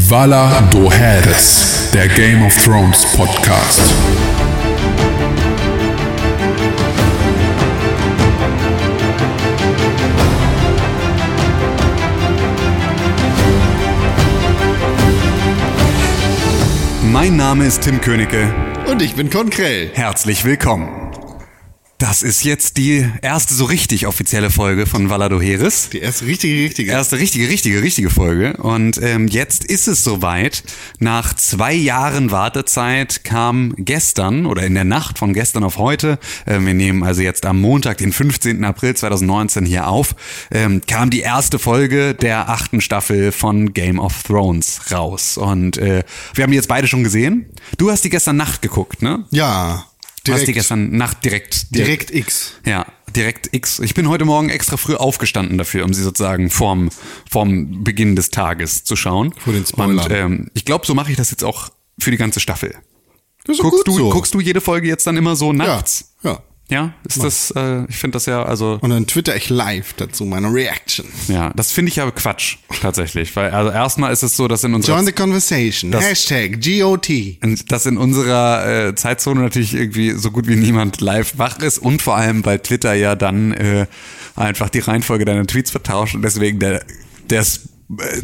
Vala do Heres, der Game of Thrones Podcast. Mein Name ist Tim Königke. Und ich bin Konkrell. Herzlich willkommen. Das ist jetzt die erste so richtig offizielle Folge von Valado Heres. Die erste richtige, richtige. Erste richtige, richtige, richtige Folge. Und ähm, jetzt ist es soweit. Nach zwei Jahren Wartezeit kam gestern oder in der Nacht von gestern auf heute, äh, wir nehmen also jetzt am Montag, den 15. April 2019 hier auf, ähm, kam die erste Folge der achten Staffel von Game of Thrones raus. Und äh, wir haben die jetzt beide schon gesehen. Du hast die gestern Nacht geguckt, ne? Ja. Du hast die Direkt, gestern Nacht direkt, direkt X. ja, direkt X. Ich bin heute Morgen extra früh aufgestanden dafür, um sie sozusagen vorm, vorm Beginn des Tages zu schauen. Vor den Spoilern. Und ähm, ich glaube, so mache ich das jetzt auch für die ganze Staffel. Das ist Guckst gut du, so. guckst du jede Folge jetzt dann immer so nachts? ja. Ja, ist das, äh, ich finde das ja, also, Und dann twitter ich live dazu meine Reaction. ja, das finde ich aber Quatsch, tatsächlich. Weil, also erstmal ist es so, dass in unserer Join the conversation. Hashtag GOT. Und dass in unserer äh, Zeitzone natürlich irgendwie so gut wie niemand live wach ist und vor allem bei Twitter ja dann äh, einfach die Reihenfolge deiner Tweets vertauscht und deswegen der, der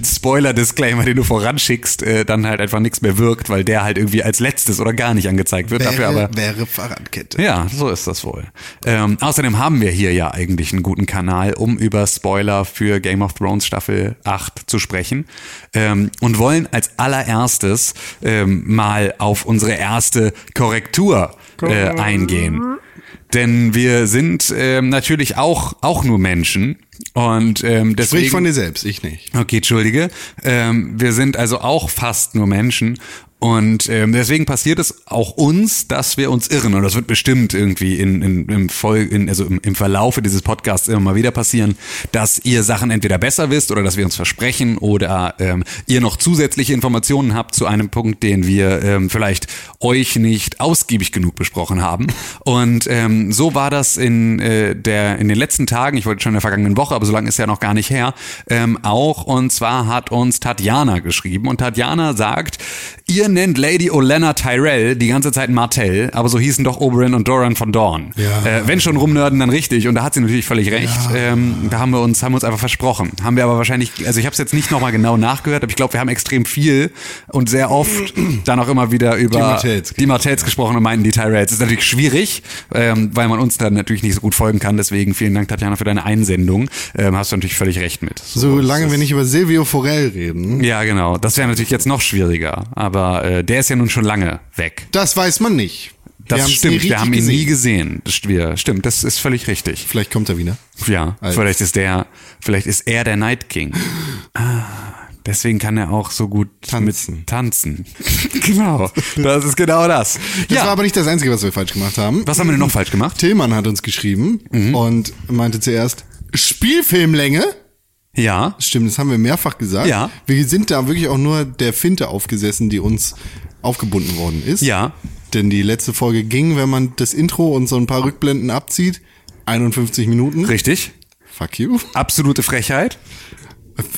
Spoiler-Disclaimer, den du voranschickst, äh, dann halt einfach nichts mehr wirkt, weil der halt irgendwie als letztes oder gar nicht angezeigt wird. Dafür aber Wäre, wäre Fahrradkette. ja, so ist das wohl. Ähm, außerdem haben wir hier ja eigentlich einen guten Kanal, um über Spoiler für Game of Thrones Staffel 8 zu sprechen. Ähm, und wollen als allererstes ähm, mal auf unsere erste Korrektur äh, eingehen. Denn wir sind ähm, natürlich auch, auch nur Menschen. Und ähm, deswegen. Sprich von dir selbst, ich nicht. Okay, entschuldige. Ähm, wir sind also auch fast nur Menschen. Und ähm, deswegen passiert es auch uns, dass wir uns irren. Und das wird bestimmt irgendwie in, in, im, in, also im, im Verlaufe dieses Podcasts immer mal wieder passieren, dass ihr Sachen entweder besser wisst oder dass wir uns versprechen oder ähm, ihr noch zusätzliche Informationen habt zu einem Punkt, den wir ähm, vielleicht euch nicht ausgiebig genug besprochen haben. Und ähm, so war das in, äh, der, in den letzten Tagen, ich wollte schon in der vergangenen Woche, aber so lange ist ja noch gar nicht her, ähm, auch. Und zwar hat uns Tatjana geschrieben. Und Tatjana sagt, ihr nennt Lady Olenna Tyrell die ganze Zeit Martell, aber so hießen doch Oberyn und Doran von Dorn. Ja. Äh, wenn schon rumnörden, dann richtig. Und da hat sie natürlich völlig recht. Ähm, da haben wir uns, haben wir uns einfach versprochen. Haben wir aber wahrscheinlich, also ich habe es jetzt nicht nochmal genau nachgehört, aber ich glaube, wir haben extrem viel und sehr oft dann auch immer wieder über Die Martells. die Martells gesprochen und meinten die Tyrells. Das ist natürlich schwierig, ähm, weil man uns dann natürlich nicht so gut folgen kann. Deswegen vielen Dank, Tatjana, für deine Einsendung. Ähm, hast du natürlich völlig recht mit. So, Solange wir nicht über Silvio Forell reden. ja, genau. Das wäre natürlich jetzt noch schwieriger. Aber äh, der ist ja nun schon lange weg. Das weiß man nicht. Das stimmt, wir haben ihn richtig nie gesehen. Das, wir, stimmt, das ist völlig richtig. Vielleicht kommt er wieder. Ja, Als- vielleicht ist der, vielleicht ist er der Night King. Ah, deswegen kann er auch so gut Tanzen. mit tanzen. genau, das ist genau das. Das ja, war aber nicht das Einzige, was wir falsch gemacht haben. was haben wir denn noch falsch gemacht? Tillmann hat uns geschrieben Mhm. und meinte zuerst, Spielfilmlänge? Ja, Stimmt, das haben wir mehrfach gesagt. Ja. Wir sind da wirklich auch nur der Finte aufgesessen, die uns aufgebunden worden ist. Ja. Denn die letzte Folge ging, wenn man das Intro und so ein paar Rückblenden abzieht, 51 Minuten. richtig. Fuck you. Absolute Frechheit.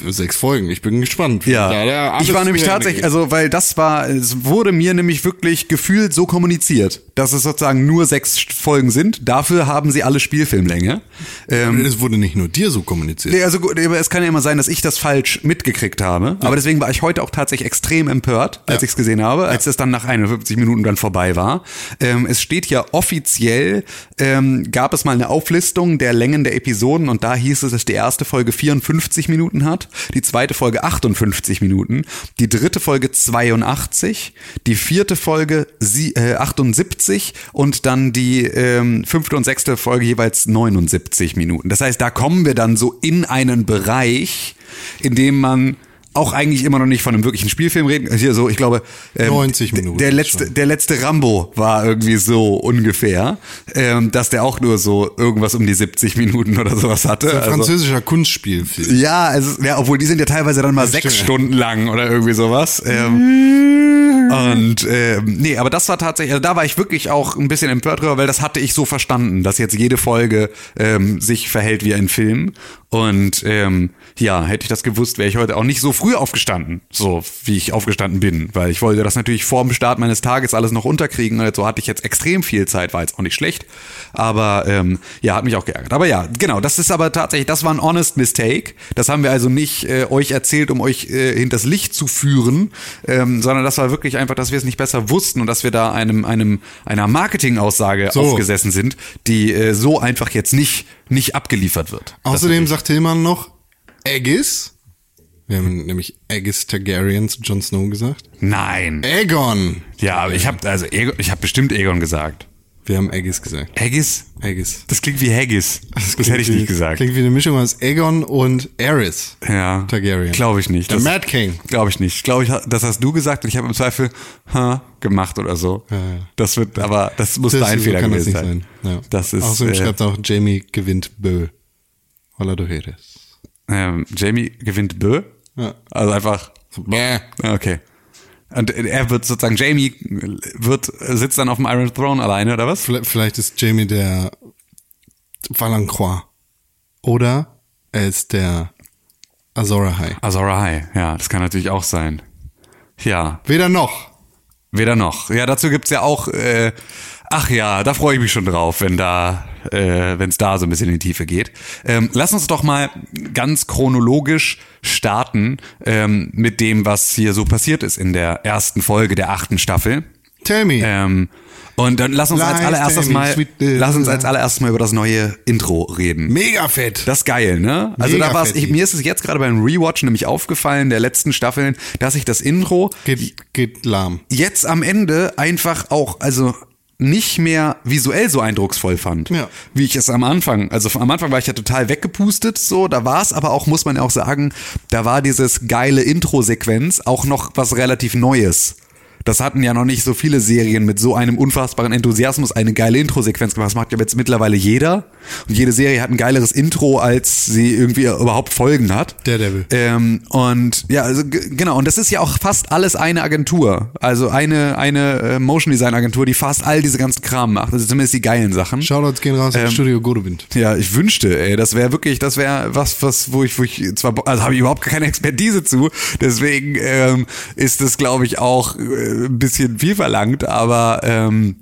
Für sechs Folgen. Ich bin gespannt. Ja, alles ich war nämlich tatsächlich, also weil das war, es wurde mir nämlich wirklich gefühlt so kommuniziert, dass es sozusagen nur sechs Folgen sind. Dafür haben sie alle Spielfilmlänge. Ähm, Es wurde nicht nur dir so kommuniziert. Nee, also gut, aber es kann ja immer sein, dass ich das falsch mitgekriegt habe. Aber deswegen war ich heute auch tatsächlich extrem empört, als Ja. ich es gesehen habe, als es dann nach 51 Minuten dann vorbei war. Ähm, es steht ja offiziell, ähm, gab es mal eine Auflistung der Längen der Episoden und da hieß es, dass die erste Folge 54 Minuten hat, die zweite Folge 58 Minuten, die dritte Folge 82, die vierte Folge sie, äh, 78 und dann die ähm, fünfte und sechste Folge jeweils 79 Minuten. Das heißt, da kommen wir dann so in einen Bereich, in dem man auch eigentlich immer noch nicht von einem wirklichen Spielfilm reden. Hier so, ich glaube, ähm, 90 Minuten Der letzte, schon. der letzte Rambo war irgendwie so ungefähr, ähm, dass der auch nur so irgendwas um die 70 Minuten oder sowas hatte. Ein Also- französischer Kunstspielfilm. ja, also, ja, obwohl die sind ja teilweise dann mal sechs stimmt. Stunden lang oder irgendwie sowas. Ähm, Und ähm, nee, aber das war tatsächlich, also da war ich wirklich auch ein bisschen empört drüber, weil das hatte ich so verstanden, dass jetzt jede Folge ähm, sich verhält wie ein Film. Und ähm, ja, hätte ich das gewusst, wäre ich heute auch nicht so früh aufgestanden, so wie ich aufgestanden bin, weil ich wollte das natürlich vor dem Start meines Tages alles noch unterkriegen. Und so hatte ich jetzt extrem viel Zeit, war jetzt auch nicht schlecht, aber ähm, ja, hat mich auch geärgert. Aber ja, genau, das ist aber tatsächlich, das war ein honest mistake. Das haben wir also nicht äh, euch erzählt, um euch äh, hinters Licht zu führen, ähm, sondern das war wirklich einfach, dass wir es nicht besser wussten und dass wir da einem einem einer Marketingaussage So. aufgesessen sind, die äh, so einfach jetzt nicht nicht abgeliefert wird. Außerdem sagt Tillmann noch Aegis. Wir haben nämlich Aegis Targaryen zu Jon Snow gesagt. Nein. Aegon. Ja, aber ich habe also Egon, ich habe bestimmt Egon gesagt. Wir haben Aegis gesagt. Haggis? Aegis. Das klingt wie Haggis. Das, klingt hätte ich wie- nicht gesagt. Klingt wie eine Mischung aus Aegon und Aerys. Ja. Targaryen. Glaube ich nicht. Der Das- Mad King. Glaube ich nicht. Glaube ich, das hast du gesagt und ich habe im Zweifel ha, gemacht oder so. ja. Das wird, aber das muss Das- dein so Fehler das gewesen nicht sein. sein. Ja. Das ist Außerdem äh, schreibt auch Jamie gewinnt Bö. Hola du Heres. ähm, Jamie gewinnt Bö. Ja. Also einfach. Bäh. Okay. Und er wird sozusagen Jamie wird sitzt dann auf dem Iron Throne alleine oder was? Vielleicht, ist Jamie der Valancroix. Oder er ist der Azor Ahai. Azor Ahai. Ja, das kann natürlich auch sein. Ja, Weder noch. Weder noch. Ja, dazu gibt's ja auch, äh, ach ja, da freue ich mich schon drauf, wenn da, äh, wenn es da so ein bisschen in die Tiefe geht. Ähm, lass uns doch mal ganz chronologisch starten ähm, mit dem, was hier so passiert ist in der ersten Folge der achten Staffel. Tell me. Ähm, und dann lass uns als Lies, allererstes tell me, mal, sweet little lass uns als allererstes mal über das neue Intro reden. Mega fett. Das ist geil, ne? Also Mega da war's, ich, mir ist es jetzt gerade beim Rewatch nämlich aufgefallen, der letzten Staffeln, dass ich das Intro geht, geht lahm. jetzt am Ende einfach auch, also nicht mehr visuell so eindrucksvoll fand, Ja. wie ich es am Anfang, also am Anfang war ich ja total weggepustet, so, da war es aber auch, muss man ja auch sagen, da war dieses geile Intro-Sequenz auch noch was relativ Neues. Das hatten ja noch nicht so viele Serien mit so einem unfassbaren Enthusiasmus eine geile Intro-Sequenz gemacht. Das macht ja jetzt mittlerweile jeder. Und jede Serie hat ein geileres Intro, als sie irgendwie überhaupt Folgen hat. Daredevil. Ähm, und ja, also genau, und das ist ja auch fast alles eine Agentur. Also eine, eine äh, Motion Design Agentur, die fast all diese ganzen Kram macht. Also zumindest die geilen Sachen. Shoutouts gehen raus Ähm, Studio Godowind. Ja, ich wünschte, ey, das wäre wirklich, das wäre was, was, wo ich, wo ich zwar, also habe ich überhaupt keine Expertise zu, deswegen ähm, ist es, glaube ich, auch äh, ein bisschen viel verlangt, aber ähm,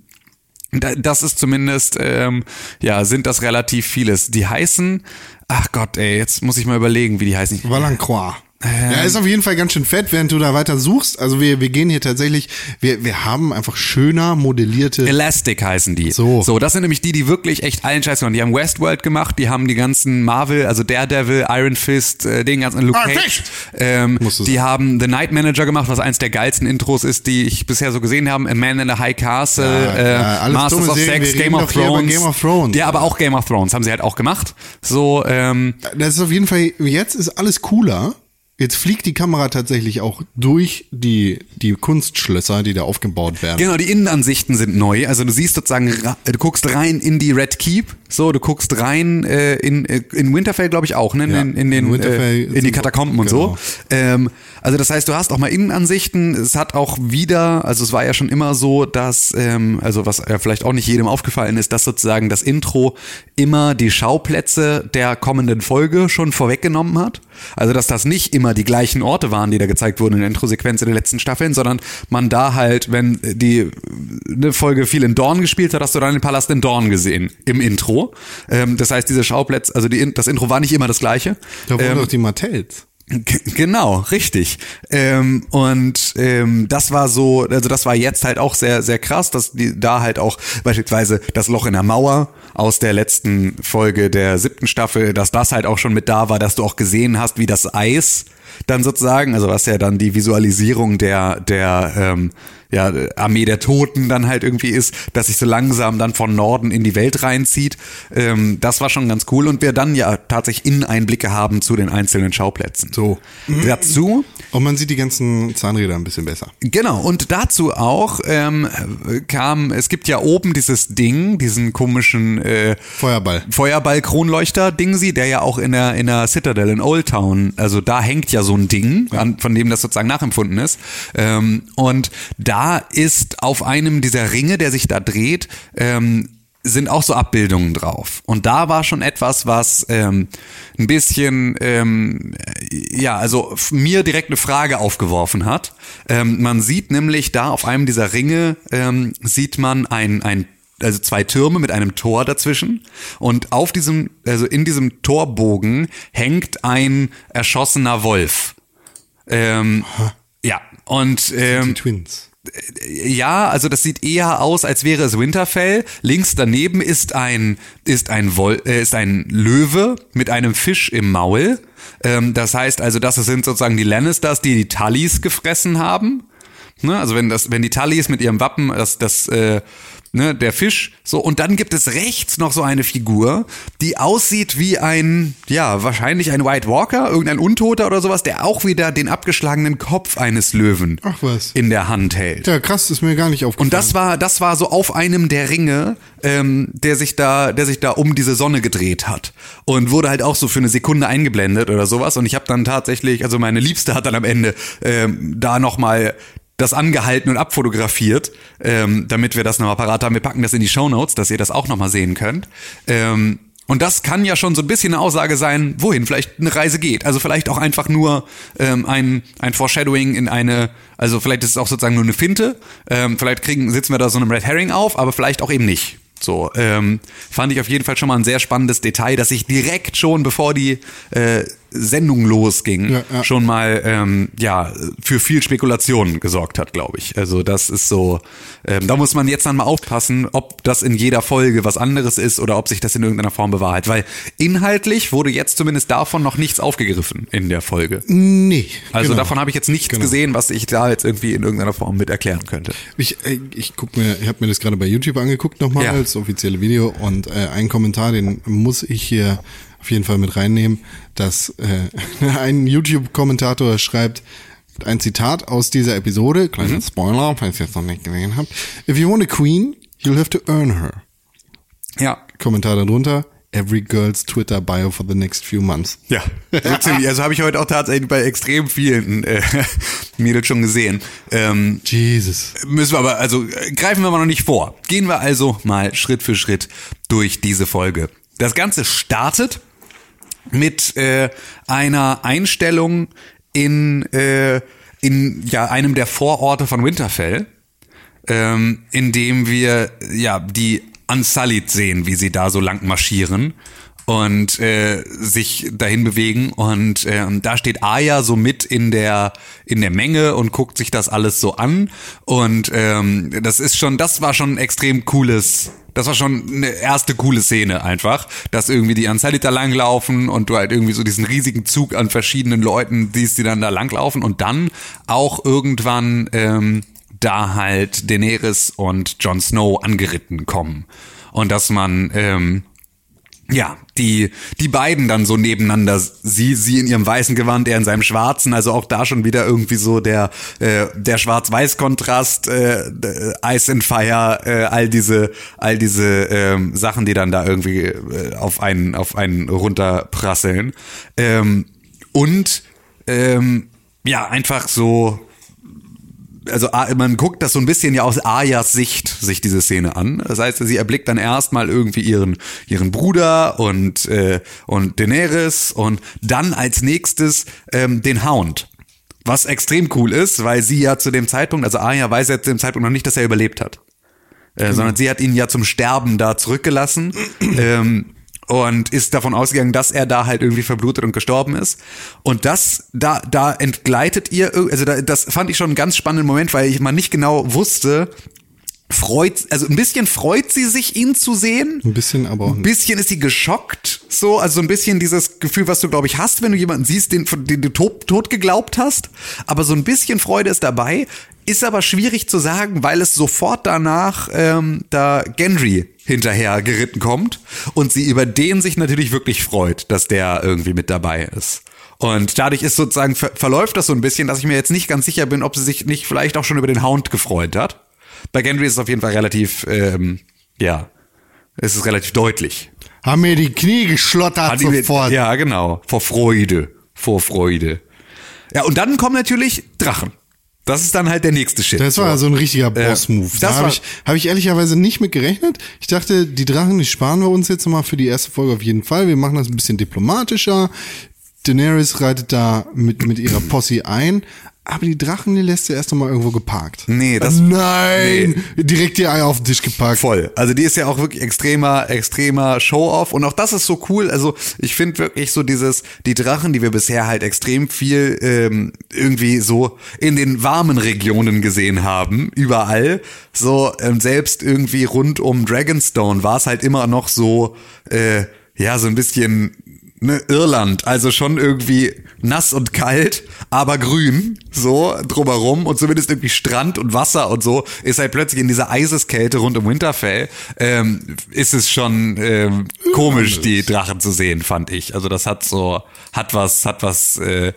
da- das ist zumindest, ähm, ja, sind das relativ vieles. Die heißen, ach Gott, ey, jetzt muss ich mal überlegen, wie die heißen. Valancroix. Ähm. ja, ist auf jeden Fall ganz schön fett, während du da weiter suchst. Also wir, wir gehen hier tatsächlich, wir, wir haben einfach schöner modellierte. Elastic heißen die. So. So, das sind nämlich die, die wirklich echt allen Scheiß machen. Die haben Westworld gemacht, die haben die ganzen Marvel, also Daredevil, Iron Fist, äh, den ganzen Luke Iron Cage. Ähm, die sagen. haben The Night Manager gemacht, was eins der geilsten Intros ist, die ich bisher so gesehen habe. A Man in the High Castle, Ja, äh, ja, Masters of Serien. Sex, Game of Thrones. Game of Thrones. Ja, aber auch Game of Thrones haben sie halt auch gemacht. So, ähm, Das ist auf jeden Fall, jetzt ist alles cooler. Jetzt fliegt die Kamera tatsächlich auch durch die, die Kunstschlösser, die da aufgebaut werden. Genau, die Innenansichten sind neu. Also du siehst sozusagen, du guckst rein in die Red Keep, so, du guckst rein äh, in, äh, in Winterfell, glaube ich auch, ne? Ja, in, in, den, in äh, in die Katakomben und genau. so. Ähm, also das heißt, du hast auch mal Innenansichten. Es hat auch wieder, also es war ja schon immer so, dass, ähm, also was ja vielleicht auch nicht jedem aufgefallen ist, dass sozusagen das Intro immer die Schauplätze der kommenden Folge schon vorweggenommen hat. Also dass das nicht immer die gleichen Orte waren, die da gezeigt wurden in der Introsequenz in den letzten Staffeln, sondern man da halt, wenn die eine Folge viel in Dorn gespielt hat, hast du dann den Palast in Dorn gesehen im Intro. Ähm, das heißt, diese Schauplätze, also die, das Intro war nicht immer das gleiche. Da wurden Ähm, doch die Martells. Genau, richtig. Ähm, und ähm, das war so, also das war jetzt halt auch sehr, sehr krass, dass die da halt auch beispielsweise das Loch in der Mauer aus der letzten Folge der siebten Staffel, dass das halt auch schon mit da war, dass du auch gesehen hast, wie das Eis dann sozusagen, also was ja dann die Visualisierung der, der ähm, ja, Armee der Toten dann halt irgendwie ist, dass sich so langsam dann von Norden in die Welt reinzieht. Ähm, das war schon ganz cool und wir dann ja tatsächlich Inneneinblicke haben zu den einzelnen Schauplätzen. So. Dazu, Und man sieht die ganzen Zahnräder ein bisschen besser. genau, und dazu auch ähm, kam, es gibt ja oben dieses Ding, diesen komischen äh, Feuerball. Feuerball-Kronleuchter-Dingsi, der ja auch in der, in der Citadel in Old Town, also da hängt ja so ein Ding, an, von dem das sozusagen nachempfunden ist. Ähm, und da ist auf einem dieser Ringe, der sich da dreht, ähm, sind auch so Abbildungen drauf. Und da war schon etwas, was ähm, ein bisschen, ähm, ja, also mir direkt eine Frage aufgeworfen hat. Ähm, man sieht nämlich da auf einem dieser Ringe, ähm, sieht man ein, ein also zwei Türme mit einem Tor dazwischen und auf diesem, also in diesem Torbogen hängt ein erschossener Wolf. Ähm, ja, und Die ähm, Twins. Ja, also das sieht eher aus, als wäre es Winterfell. Links daneben ist ein ist ein Wol äh, ist ein Löwe mit einem Fisch im Maul. Ähm, das heißt also, das sind sozusagen die Lannisters, die die Tullys gefressen haben. Ne? Also wenn das wenn die Tullys mit ihrem Wappen das das äh, ne, der Fisch, so, und dann gibt es rechts noch so eine Figur, die aussieht wie ein, ja, wahrscheinlich ein White Walker, irgendein Untoter oder sowas, der auch wieder den abgeschlagenen Kopf eines Löwen Ach was. in der Hand hält. Ja, krass, ist mir gar nicht aufgefallen. Und das war, das war so auf einem der Ringe, ähm, der sich da, der sich da um diese Sonne gedreht hat und wurde halt auch so für eine Sekunde eingeblendet oder sowas. Und ich habe dann tatsächlich, also meine Liebste hat dann am Ende ähm, da noch mal das angehalten und abfotografiert, ähm, damit wir das nochmal parat haben. Wir packen das in die Show Notes, dass ihr das auch nochmal sehen könnt. Ähm, und das kann ja schon so ein bisschen eine Aussage sein, wohin vielleicht eine Reise geht. Also vielleicht auch einfach nur ähm, ein, ein Foreshadowing in eine, also vielleicht ist es auch sozusagen nur eine Finte. Ähm, vielleicht kriegen, sitzen wir da so einem Red Herring auf, aber vielleicht auch eben nicht. So, ähm, fand ich auf jeden Fall schon mal ein sehr spannendes Detail, dass ich direkt schon, bevor die äh, Sendung losging, Ja, ja. schon mal ähm, ja für viel Spekulation gesorgt hat, glaube ich. Also das ist so, ähm, da muss man jetzt dann mal aufpassen, ob das in jeder Folge was anderes ist oder ob sich das in irgendeiner Form bewahrheit. Weil inhaltlich wurde jetzt zumindest davon noch nichts aufgegriffen in der Folge. Nee. Also genau. davon habe ich jetzt nichts Genau. gesehen, was ich da jetzt irgendwie in irgendeiner Form mit erklären könnte. Ich, äh, ich guck mir, ich habe mir das gerade bei YouTube angeguckt nochmal Ja. als offizielle Video und äh, ein Kommentar, den muss ich hier auf jeden Fall mit reinnehmen, dass äh, ein YouTube-Kommentator schreibt ein Zitat aus dieser Episode, kleiner Spoiler, falls ihr es noch nicht gesehen habt. If you want a queen, you'll have to earn her. Ja, Kommentar darunter, every girl's Twitter bio for the next few months. Ja, so. Also habe ich heute auch tatsächlich bei extrem vielen äh, Mädels schon gesehen. Ähm, Jesus. müssen wir aber, also äh, greifen wir mal noch nicht vor. Gehen wir also mal Schritt für Schritt durch diese Folge. Das Ganze startet mit äh, einer Einstellung in, äh, in ja, einem der Vororte von Winterfell, ähm, in dem wir ja die Unsullied sehen, wie sie da so lang marschieren und äh, sich dahin bewegen. Und ähm, da steht Aya so mit in der in der Menge und guckt sich das alles so an. Und ähm, das ist schon das war schon ein extrem cooles das war schon eine erste coole Szene einfach, dass irgendwie die Unsullied da langlaufen und du halt irgendwie so diesen riesigen Zug an verschiedenen Leuten siehst, die dann da langlaufen und dann auch irgendwann ähm, da halt Daenerys und Jon Snow angeritten kommen. Und dass man, ähm, ja, die, die beiden dann so nebeneinander, sie, sie in ihrem weißen Gewand, er in seinem schwarzen, also auch da schon wieder irgendwie so der, äh, der Schwarz-Weiß-Kontrast, äh, äh, Ice and Fire, äh, all diese, all diese ähm, Sachen, die dann da irgendwie äh, auf einen, auf einen runterprasseln. Ähm, und ähm, ja, einfach so also A- man guckt das so ein bisschen ja aus Ayas Sicht sich diese Szene an. Das heißt, sie erblickt dann erstmal irgendwie ihren ihren Bruder und äh, und Daenerys und dann als nächstes ähm, den Hound. Was extrem cool ist, weil sie ja zu dem Zeitpunkt, also Arya weiß ja zu dem Zeitpunkt noch nicht, dass er überlebt hat. Äh, Sondern sie hat ihn ja zum Sterben da zurückgelassen. ähm, und ist davon ausgegangen, dass er da halt irgendwie verblutet und gestorben ist. Und das, da, da entgleitet ihr, also da, das fand ich schon einen ganz spannenden Moment, weil ich mal nicht genau wusste, freut, also ein bisschen freut sie sich, ihn zu sehen. Ein bisschen, aber auch Ein bisschen ist sie geschockt, so, also so ein bisschen dieses Gefühl, was du, glaube ich, hast, wenn du jemanden siehst, den, den du tot, tot geglaubt hast. Aber so ein bisschen Freude ist dabei, ist aber schwierig zu sagen, weil es sofort danach ähm, da Gendry hinterher geritten kommt und sie über den sich natürlich wirklich freut, dass der irgendwie mit dabei ist. Und dadurch ist sozusagen, ver verläuft das so ein bisschen, dass ich mir jetzt nicht ganz sicher bin, ob sie sich nicht vielleicht auch schon über den Hound gefreut hat. Bei Gendry ist es auf jeden Fall relativ, ähm, ja, es ist relativ deutlich. haben mir die Knie geschlottert Hat sofort. Ja, genau. Vor Freude. Vor Freude. Ja, und dann kommen natürlich Drachen. Das ist dann halt der nächste Shit. Das war so ein richtiger Boss-Move. das da habe ich, hab ich ehrlicherweise nicht mit gerechnet. Ich dachte, die Drachen, die sparen wir uns jetzt mal für die erste Folge auf jeden Fall. Wir machen das ein bisschen diplomatischer. Daenerys reitet da mit, mit ihrer Posse ein. Aber die Drachen, die lässt sie erst noch mal irgendwo geparkt. Nee, das- Nein! Direkt die Eier auf den Tisch geparkt. Voll. Also die ist ja auch wirklich extremer, extremer Show-off. Und auch das ist so cool. Also ich finde wirklich so dieses, die Drachen, die wir bisher halt extrem viel ähm, irgendwie so in den warmen Regionen gesehen haben, überall. So ähm, selbst irgendwie rund um Dragonstone war es halt immer noch so, äh, ja, so ein bisschen ne, Irland, also schon irgendwie nass und kalt, aber grün, so drumherum und zumindest irgendwie Strand und Wasser und so ist halt plötzlich in dieser Eiseskälte rund um Winterfell, ähm, ist es schon ähm, komisch, die Drachen zu sehen, fand ich. Also das hat so, hat was, hat was, äh,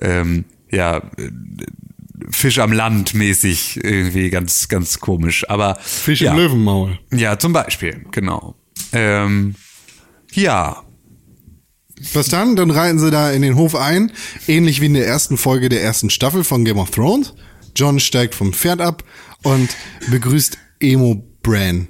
ähm, ja, äh, Fisch am Land mäßig irgendwie ganz, ganz komisch. Aber Fisch ja. im Löwenmaul. Ja, zum Beispiel, genau. Ähm, ja, Was dann? Dann reiten sie da in den Hof ein, ähnlich wie in der ersten Folge der ersten Staffel von Game of Thrones. John steigt vom Pferd ab und begrüßt Emo Bran.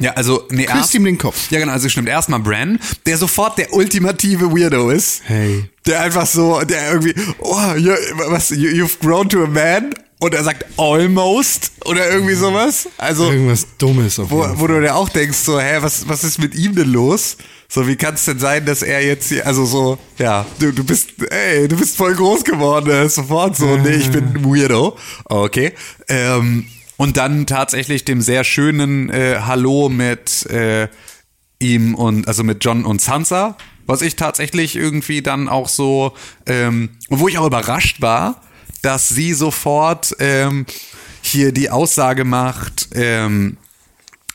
Ja, also nee, Küsst erst- ihm den Kopf. Ja, genau, also stimmt. Erstmal Bran, der sofort der ultimative Weirdo ist. Hey. Der einfach so, der irgendwie, oh, you, was, you, you've grown to a man? Und er sagt almost oder irgendwie sowas. Also, Irgendwas Dummes auf wo, jeden wo Fall. du dir auch denkst, so, hä, was, was ist mit ihm denn los? So, wie kann es denn sein, dass er jetzt hier, also so, ja, du, du bist, ey, du bist voll groß geworden, ist sofort so, nee, ich bin ein Weirdo. Okay. Ähm, und dann tatsächlich dem sehr schönen äh, Hallo mit äh, ihm und, also mit John und Sansa, was ich tatsächlich irgendwie dann auch so, ähm, wo ich auch überrascht war, dass sie sofort ähm, hier die Aussage macht, ähm,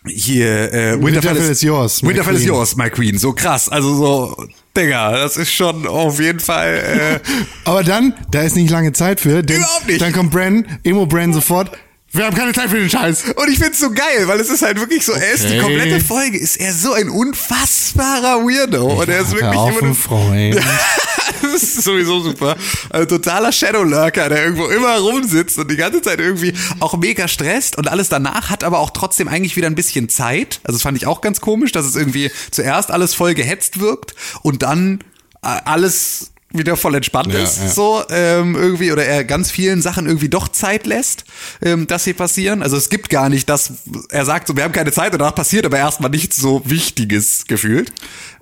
hier, äh, Winterfell is yours, Winterfell is yours, my queen. So krass. Also so, Digga, das ist schon auf jeden Fall. Äh, Aber dann, da ist nicht lange Zeit für, denn Überhaupt nicht. dann kommt Bran, Emo Bran sofort. Wir haben keine Zeit für den Scheiß. und ich find's so geil, weil es ist halt wirklich so, er ist die Okay. komplette Folge, ist er so ein unfassbarer Weirdo. und er ist wirklich auf, immer ein Freund. das ist sowieso super. Also totaler Shadowlurker, der irgendwo immer rumsitzt und die ganze Zeit irgendwie auch mega stresst und alles danach hat aber auch trotzdem eigentlich wieder ein bisschen Zeit. Also das fand ich auch ganz komisch, dass es irgendwie zuerst alles voll gehetzt wirkt und dann äh, alles wieder voll entspannt Ja, ist, ja. so ähm, irgendwie oder er ganz vielen Sachen irgendwie doch Zeit lässt, ähm, dass sie passieren. Also es gibt gar nicht das, er sagt so, wir haben keine Zeit und danach passiert aber erstmal nichts so Wichtiges gefühlt.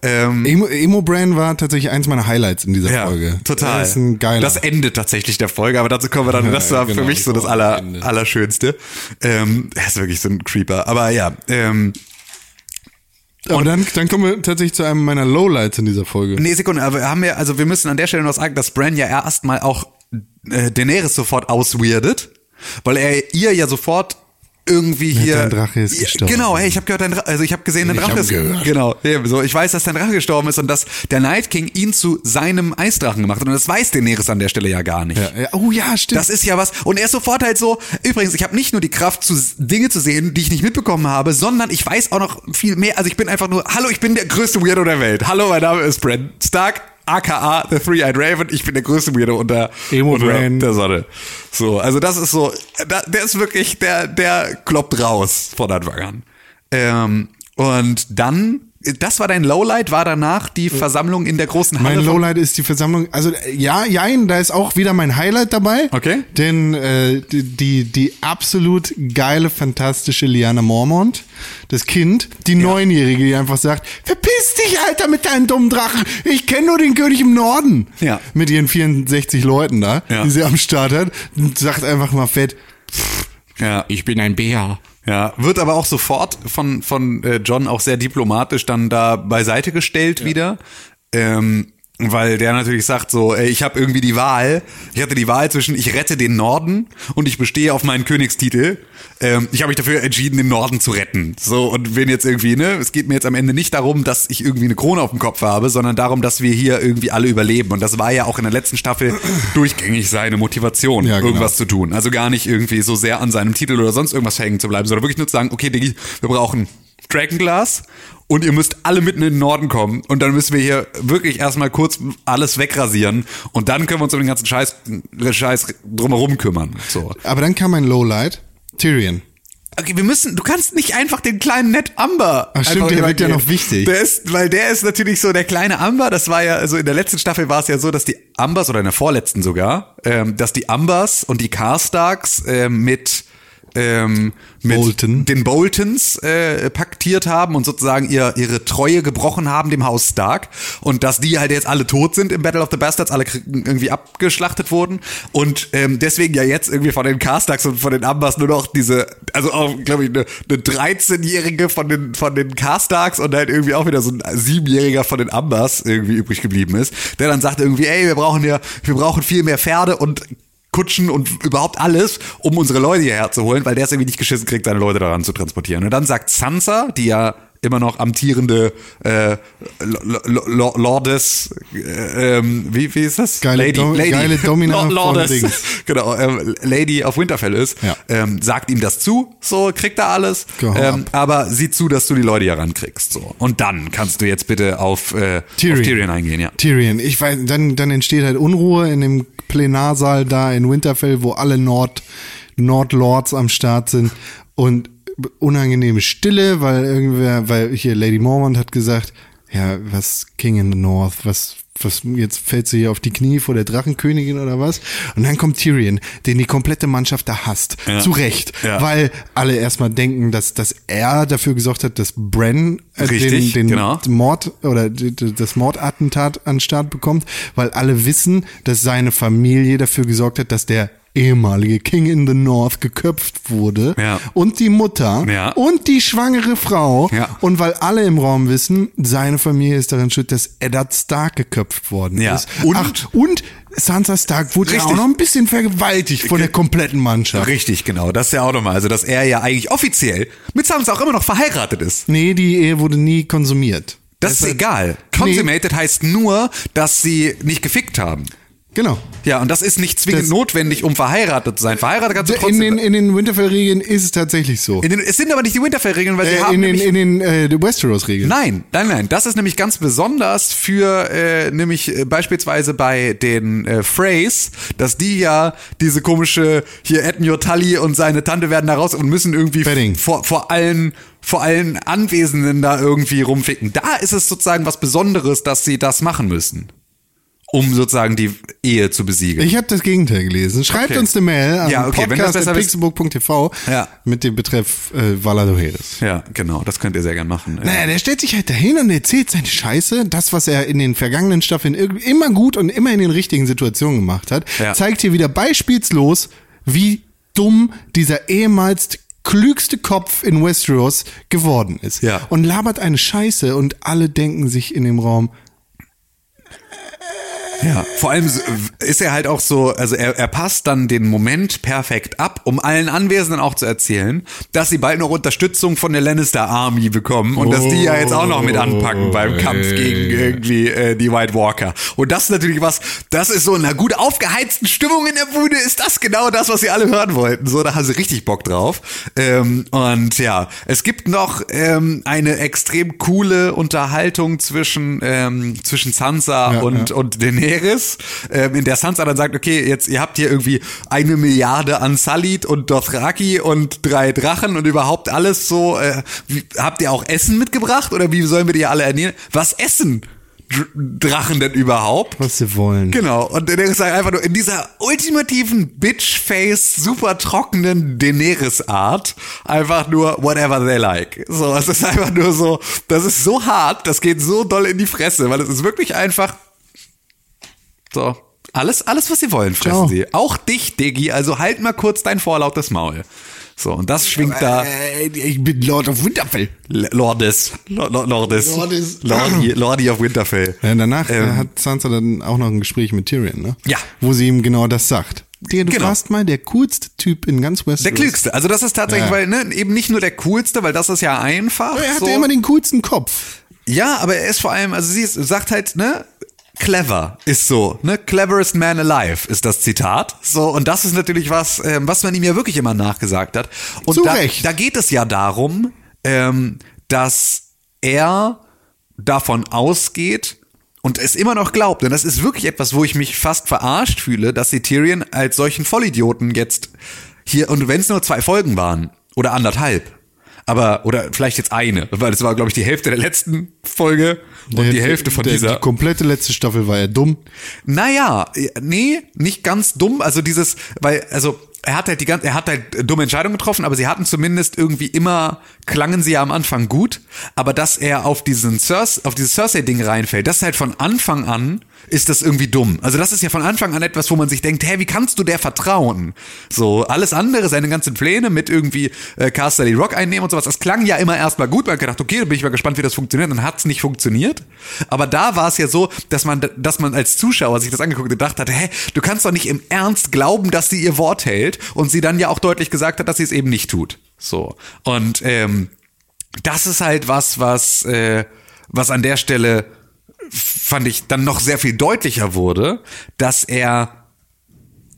Ähm, Emo, Emo war tatsächlich eins meiner Highlights in dieser ja, Folge. total. Das ist ein geiler. Das Ende tatsächlich der Folge, aber dazu kommen wir dann. Das war genau, für mich so das aller, Ende. Allerschönste. Ähm, er ist wirklich so ein Creeper. Aber ja, ähm, Aber dann, dann kommen wir tatsächlich zu einem meiner Lowlights in dieser Folge. nee, Sekunde, aber wir haben ja, also wir müssen an der Stelle noch sagen, dass Bran ja erstmal auch äh, Daenerys sofort ausweirdet, weil er ihr ja sofort irgendwie hier dein Drache ist gestorben. Genau, hey, ich habe gehört, dein Drache, also ich habe gesehen, dein Drache ist gehört. genau, so, ich weiß, dass dein Drache gestorben ist und dass der Night King ihn zu seinem Eisdrachen gemacht hat und das weiß Daenerys an der Stelle ja gar nicht. Ja, ja, oh ja, stimmt. Das ist ja was. Und er ist sofort halt so, übrigens, ich habe nicht nur die Kraft, zu Dinge zu sehen, die ich nicht mitbekommen habe, sondern ich weiß auch noch viel mehr. Also ich bin einfach nur, hallo, ich bin der größte Weirdo der Welt. Hallo, mein Name ist Brent Stark, aka The Three-Eyed Raven. Ich bin der größte Weirdo unter, Emo unter der Sonne. So, also das ist so, da, der ist wirklich, der, der kloppt raus von Anfang an. Ähm, und dann, das war dein Lowlight, war danach die Versammlung in der großen Halle. Mein Lowlight ist die Versammlung. Also ja, jein, da ist auch wieder mein Highlight dabei. Okay. Denn äh, die, die, die absolut geile, fantastische Liana Mormont, das Kind, die Neunjährige, die einfach sagt, verpiss dich, Alter, mit deinem dummen Drachen. Ich kenne nur den König im Norden. Ja. Mit ihren 64 Leuten da, Ja. die sie am Start hat. Und sagt einfach mal fett, ja. ich bin ein Bär. Ja, wird aber auch sofort von, von äh, John auch sehr diplomatisch dann da beiseite gestellt wieder. Ähm, weil der natürlich sagt so, ey, ich habe irgendwie die Wahl. Ich hatte die Wahl zwischen ich rette den Norden und ich bestehe auf meinen Königstitel. Ähm, ich habe mich dafür entschieden, den Norden zu retten. So und wenn jetzt irgendwie, ne, es geht mir jetzt am Ende nicht darum, dass ich irgendwie eine Krone auf dem Kopf habe, sondern darum, dass wir hier irgendwie alle überleben. Und das war ja auch in der letzten Staffel durchgängig seine Motivation, Ja, genau. irgendwas zu tun. Also gar nicht irgendwie so sehr an seinem Titel oder sonst irgendwas hängen zu bleiben, sondern wirklich nur zu sagen, okay, Diggi, wir brauchen Dragonglass und ihr müsst alle mitten in den Norden kommen und dann müssen wir hier wirklich erstmal kurz alles wegrasieren und dann können wir uns um den ganzen Scheiß, Scheiß drumherum kümmern. So. Aber dann kam ein Lowlight, Tyrion. Okay, wir müssen, du kannst nicht einfach den kleinen Ned Amber. Ach, stimmt, der wird ja noch wichtig. Der ist, weil der ist natürlich so der kleine Amber. Das war ja, also in der letzten Staffel war es ja so, dass die Ambers oder in der vorletzten sogar, ähm, dass die Ambers und die Karstarks ähm, mit ähm, mit Bolton. den Boltons äh, paktiert haben und sozusagen ihr, ihre Treue gebrochen haben dem Haus Stark. Und dass die halt jetzt alle tot sind im Battle of the Bastards, alle irgendwie abgeschlachtet wurden. Und ähm, deswegen ja jetzt irgendwie von den Carstarks und von den Ambers nur noch diese, also auch glaube ich eine, eine 13-jährige von den von den Carstarks und halt irgendwie auch wieder so ein siebenjähriger von den Ambers irgendwie übrig geblieben ist, der dann sagt irgendwie, ey, wir brauchen ja, wir brauchen viel mehr Pferde und Kutschen und überhaupt alles, um unsere Leute hierher zu holen, weil der es irgendwie nicht geschissen kriegt, seine Leute daran zu transportieren. Und dann sagt Sansa, die ja immer noch amtierende äh, Lordes, äh, ähm, wie, wie ist das? Geile Dom- geile Domina Lord- von Lordes, genau, ähm, Lady auf Winterfell ist, Ja. ähm, sagt ihm das zu, so kriegt er alles, ähm, ab. aber sieh zu, dass du die Leute hier rankriegst. So. Und dann kannst du jetzt bitte auf, äh, Tyrion. auf Tyrion eingehen, ja. Tyrion, ich weiß, dann, dann entsteht halt Unruhe in dem Plenarsaal da in Winterfell, wo alle Nord, Nordlords am Start sind und unangenehme Stille, weil irgendwer, weil hier Lady Mormont hat gesagt, ja, was King in the North, was, was, jetzt fällt sie hier auf die Knie vor der Drachenkönigin oder was? Und dann kommt Tyrion, den die komplette Mannschaft da hasst. Ja. Zu Recht. Ja. Weil alle erstmal denken, dass, dass er dafür gesorgt hat, dass Bren äh, Richtig, den, den genau. Mord oder das Mordattentat an den Start bekommt, weil alle wissen, dass seine Familie dafür gesorgt hat, dass der ehemalige King in the North geköpft wurde Ja. und die Mutter Ja. und die schwangere Frau Ja. und weil alle im Raum wissen, seine Familie ist daran schuld, dass Eddard Stark geköpft worden Ja. ist. Und- Ach, und Sansa Stark wurde ja Richtig. auch noch ein bisschen vergewaltigt von der kompletten Mannschaft. Richtig, genau. Das ist ja auch nochmal. Also, dass er ja eigentlich offiziell mit Sansa auch immer noch verheiratet ist. Nee, die Ehe wurde nie konsumiert. Das ist Deshalb- egal. Consummated heißt nur, dass sie nicht gefickt haben. Genau. Ja, und das ist nicht zwingend Das- notwendig, um verheiratet zu sein. Verheiratet kannst du In trotzdem. den, in den Winterfell-Regeln ist es tatsächlich so. in den, es sind aber nicht die Winterfell-Regeln, weil sie Äh, haben in den, in den äh, Westeros-Regeln. Nein, nein, nein. Das ist nämlich ganz besonders für äh, nämlich äh, beispielsweise bei den äh, Freys, dass die ja diese komische hier Edmure Tully und seine Tante werden da raus und müssen irgendwie vor, vor allen vor allen Anwesenden da irgendwie rumficken. Da ist es sozusagen was Besonderes, dass sie das machen müssen. Um sozusagen die Ehe zu besiegeln. Ich habe das Gegenteil gelesen. Schreibt Okay. uns eine Mail an Ja, okay, podcast.pixelbook.tv Ja. mit dem Betreff äh, Valadoheres. ja, genau, das könnt ihr sehr gern machen. Naja, der stellt sich halt dahin und erzählt seine Scheiße. Das, was er in den vergangenen Staffeln immer gut und immer in den richtigen Situationen gemacht hat, Ja. zeigt hier wieder beispielslos, wie dumm dieser ehemals klügste Kopf in Westeros geworden ist. Ja. Und labert eine Scheiße und alle denken sich in dem Raum, Ja, vor allem ist er halt auch so, also er, er passt dann den Moment perfekt ab, um allen Anwesenden auch zu erzählen, dass sie bald noch Unterstützung von der Lannister Army bekommen und dass die ja jetzt auch noch mit anpacken beim Kampf gegen irgendwie äh, die White Walker. Und das ist natürlich was, das ist so in einer gut aufgeheizten Stimmung in der Bude, ist das genau das, was sie alle hören wollten. So, da haben sie richtig Bock drauf. Ähm, und ja, es gibt noch ähm, eine extrem coole Unterhaltung zwischen, ähm, zwischen Sansa Ja, und, ja. und Daenerys, ähm, in der Sansa dann sagt, okay, jetzt ihr habt hier irgendwie eine Milliarde an Salid und Dothraki und drei Drachen und überhaupt alles so. Äh, wie, habt ihr auch Essen mitgebracht oder wie sollen wir die alle ernähren? Was essen Dr Drachen denn überhaupt? was sie wollen. Genau, und Daenerys sagt einfach nur in dieser ultimativen Bitch-Face, super trockenen Daenerys-Art, einfach nur whatever they like. So, es ist einfach nur so, das ist so hart, das geht so doll in die Fresse, weil es ist wirklich einfach so, alles, alles, was sie wollen, fressen Ciao. sie. Auch dich, Diggi, also halt mal kurz dein vorlautes Maul. So, und das schwingt da. Äh, ich bin Lord of Winterfell. L- Lordes. Lord, Lordes. Lordes. Lordi, Lordi of Winterfell. Ja, danach äh, Ähm. hat Sansa dann auch noch ein Gespräch mit Tyrion, ne? Ja. Wo sie ihm genau das sagt. Digga, du Genau. warst mal der coolste Typ in ganz Westeros. Der klügste. Also das ist tatsächlich, Ja. weil, ne, eben nicht nur der coolste, weil das ist ja einfach. Er hatte so. immer den coolsten Kopf. Ja, aber er ist vor allem, also sie ist, sagt halt, ne, clever ist so, ne, cleverest man alive ist das Zitat. So, und das ist natürlich was, ähm, was man ihm ja wirklich immer nachgesagt hat. Und Zu da, Recht. da geht es ja darum, ähm, dass er davon ausgeht und es immer noch glaubt, und das ist wirklich etwas, wo ich mich fast verarscht fühle, dass sie Tyrion als solchen Vollidioten jetzt hier, und wenn es nur zwei Folgen waren, oder anderthalb, aber, oder vielleicht jetzt eine, weil es war, glaube ich, die Hälfte der letzten Folge und die Hälfte von der, dieser. Die komplette letzte Staffel war ja dumm. Naja, nee, nicht ganz dumm. Also dieses, weil, also er hat halt die ganze, er hat halt dumme Entscheidungen getroffen, aber sie hatten zumindest irgendwie immer, klangen sie ja am Anfang gut, aber dass er auf diesen Cersei, auf dieses Cersei-Ding reinfällt, das ist halt von Anfang an, ist das irgendwie dumm. Also das ist ja von Anfang an etwas, wo man sich denkt, hä, wie kannst du der vertrauen? So, alles andere, seine ganzen Pläne mit irgendwie äh, Casterly Rock einnehmen und sowas, das klang ja immer erstmal gut, man hat gedacht, okay, bin ich mal gespannt, wie das funktioniert, dann hat's nicht funktioniert. Aber da war es ja so, dass man, dass man als Zuschauer sich das angeguckt und gedacht hat, hä, du kannst doch nicht im Ernst glauben, dass sie ihr Wort hält und sie dann ja auch deutlich gesagt hat, dass sie es eben nicht tut. So. Und ähm, das ist halt was, was, äh, was an der Stelle fand ich dann noch sehr viel deutlicher wurde, dass er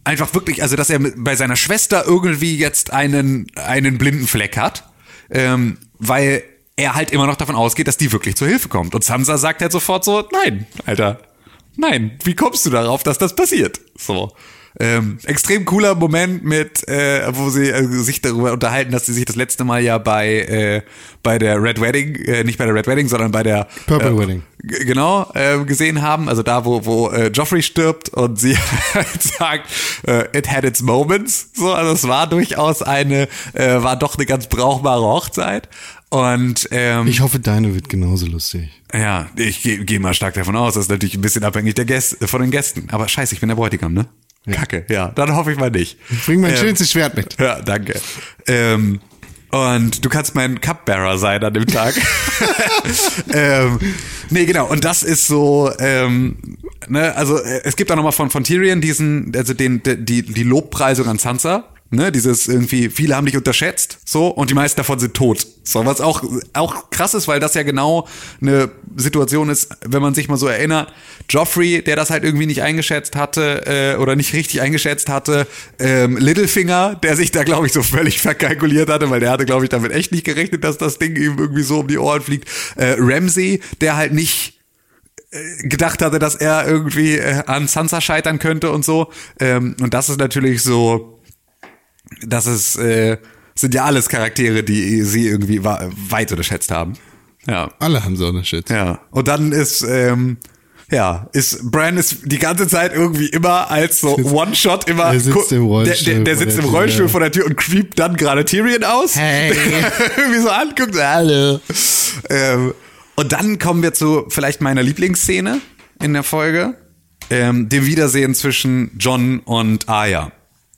einfach wirklich, also dass er bei seiner Schwester irgendwie jetzt einen, einen blinden Fleck hat, ähm, weil er halt immer noch davon ausgeht, dass die wirklich zur Hilfe kommt. Und Sansa sagt halt sofort so, nein, Alter, nein, wie kommst du darauf, dass das passiert? So. Ähm, extrem cooler Moment mit, äh, wo sie äh, sich darüber unterhalten, dass sie sich das letzte Mal ja bei äh, bei der Red Wedding, äh, nicht bei der Red Wedding, sondern bei der Purple äh, Wedding. Genau, äh, gesehen haben. Also da, wo, wo äh, Joffrey stirbt und sie halt sagt, äh, it had its moments. So, also es war durchaus eine, äh, war doch eine ganz brauchbare Hochzeit. Und ähm, Ich hoffe, deine wird genauso lustig. ja, ich gehe geh mal stark davon aus, das ist natürlich ein bisschen abhängig der Gäste, von den Gästen. Aber scheiße, ich bin der Bräutigam, ne? Kacke, ja, dann hoffe ich mal nicht. Bring mein Ähm, schönstes Schwert mit. Ja, danke. Ähm, und du kannst mein Cupbearer sein an dem Tag. ähm, nee, genau. Und das ist so, ähm, ne, also äh, es gibt auch nochmal von, von Tyrion diesen, also den, die, die Lobpreisung an Sansa. Ne, dieses irgendwie, viele haben dich unterschätzt, so, und die meisten davon sind tot. So, was auch, auch krass ist, weil das ja genau eine Situation ist, wenn man sich mal so erinnert, Joffrey, der das halt irgendwie nicht eingeschätzt hatte, äh, oder nicht richtig eingeschätzt hatte, ähm, Littlefinger, der sich da, glaube ich, so völlig verkalkuliert hatte, weil der hatte, glaube ich, damit echt nicht gerechnet, dass das Ding ihm irgendwie so um die Ohren fliegt. Äh, Ramsey, der halt nicht äh, gedacht hatte, dass er irgendwie äh, an Sansa scheitern könnte und so. Ähm, und das ist natürlich so, das ist, äh, sind ja alles Charaktere, die sie irgendwie weit unterschätzt haben. Ja. Alle haben so eine Shit. Ja. Und dann ist, ähm, ja, ist Bran ist die ganze Zeit irgendwie immer als so One-Shot immer. Er sitzt im Rollstuhl Der, der, der sitzt der im Rollstuhl vor der Tür und creept dann gerade Tyrion aus. Hey. irgendwie so anguckt. Hallo. Ähm, und dann kommen wir zu vielleicht meiner Lieblingsszene in der Folge. Ähm, dem Wiedersehen zwischen John und Arya.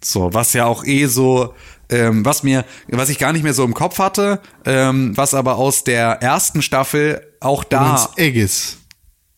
So, was ja auch eh so, ähm, was mir, was ich gar nicht mehr so im Kopf hatte, ähm, was aber aus der ersten Staffel auch da. Aegis.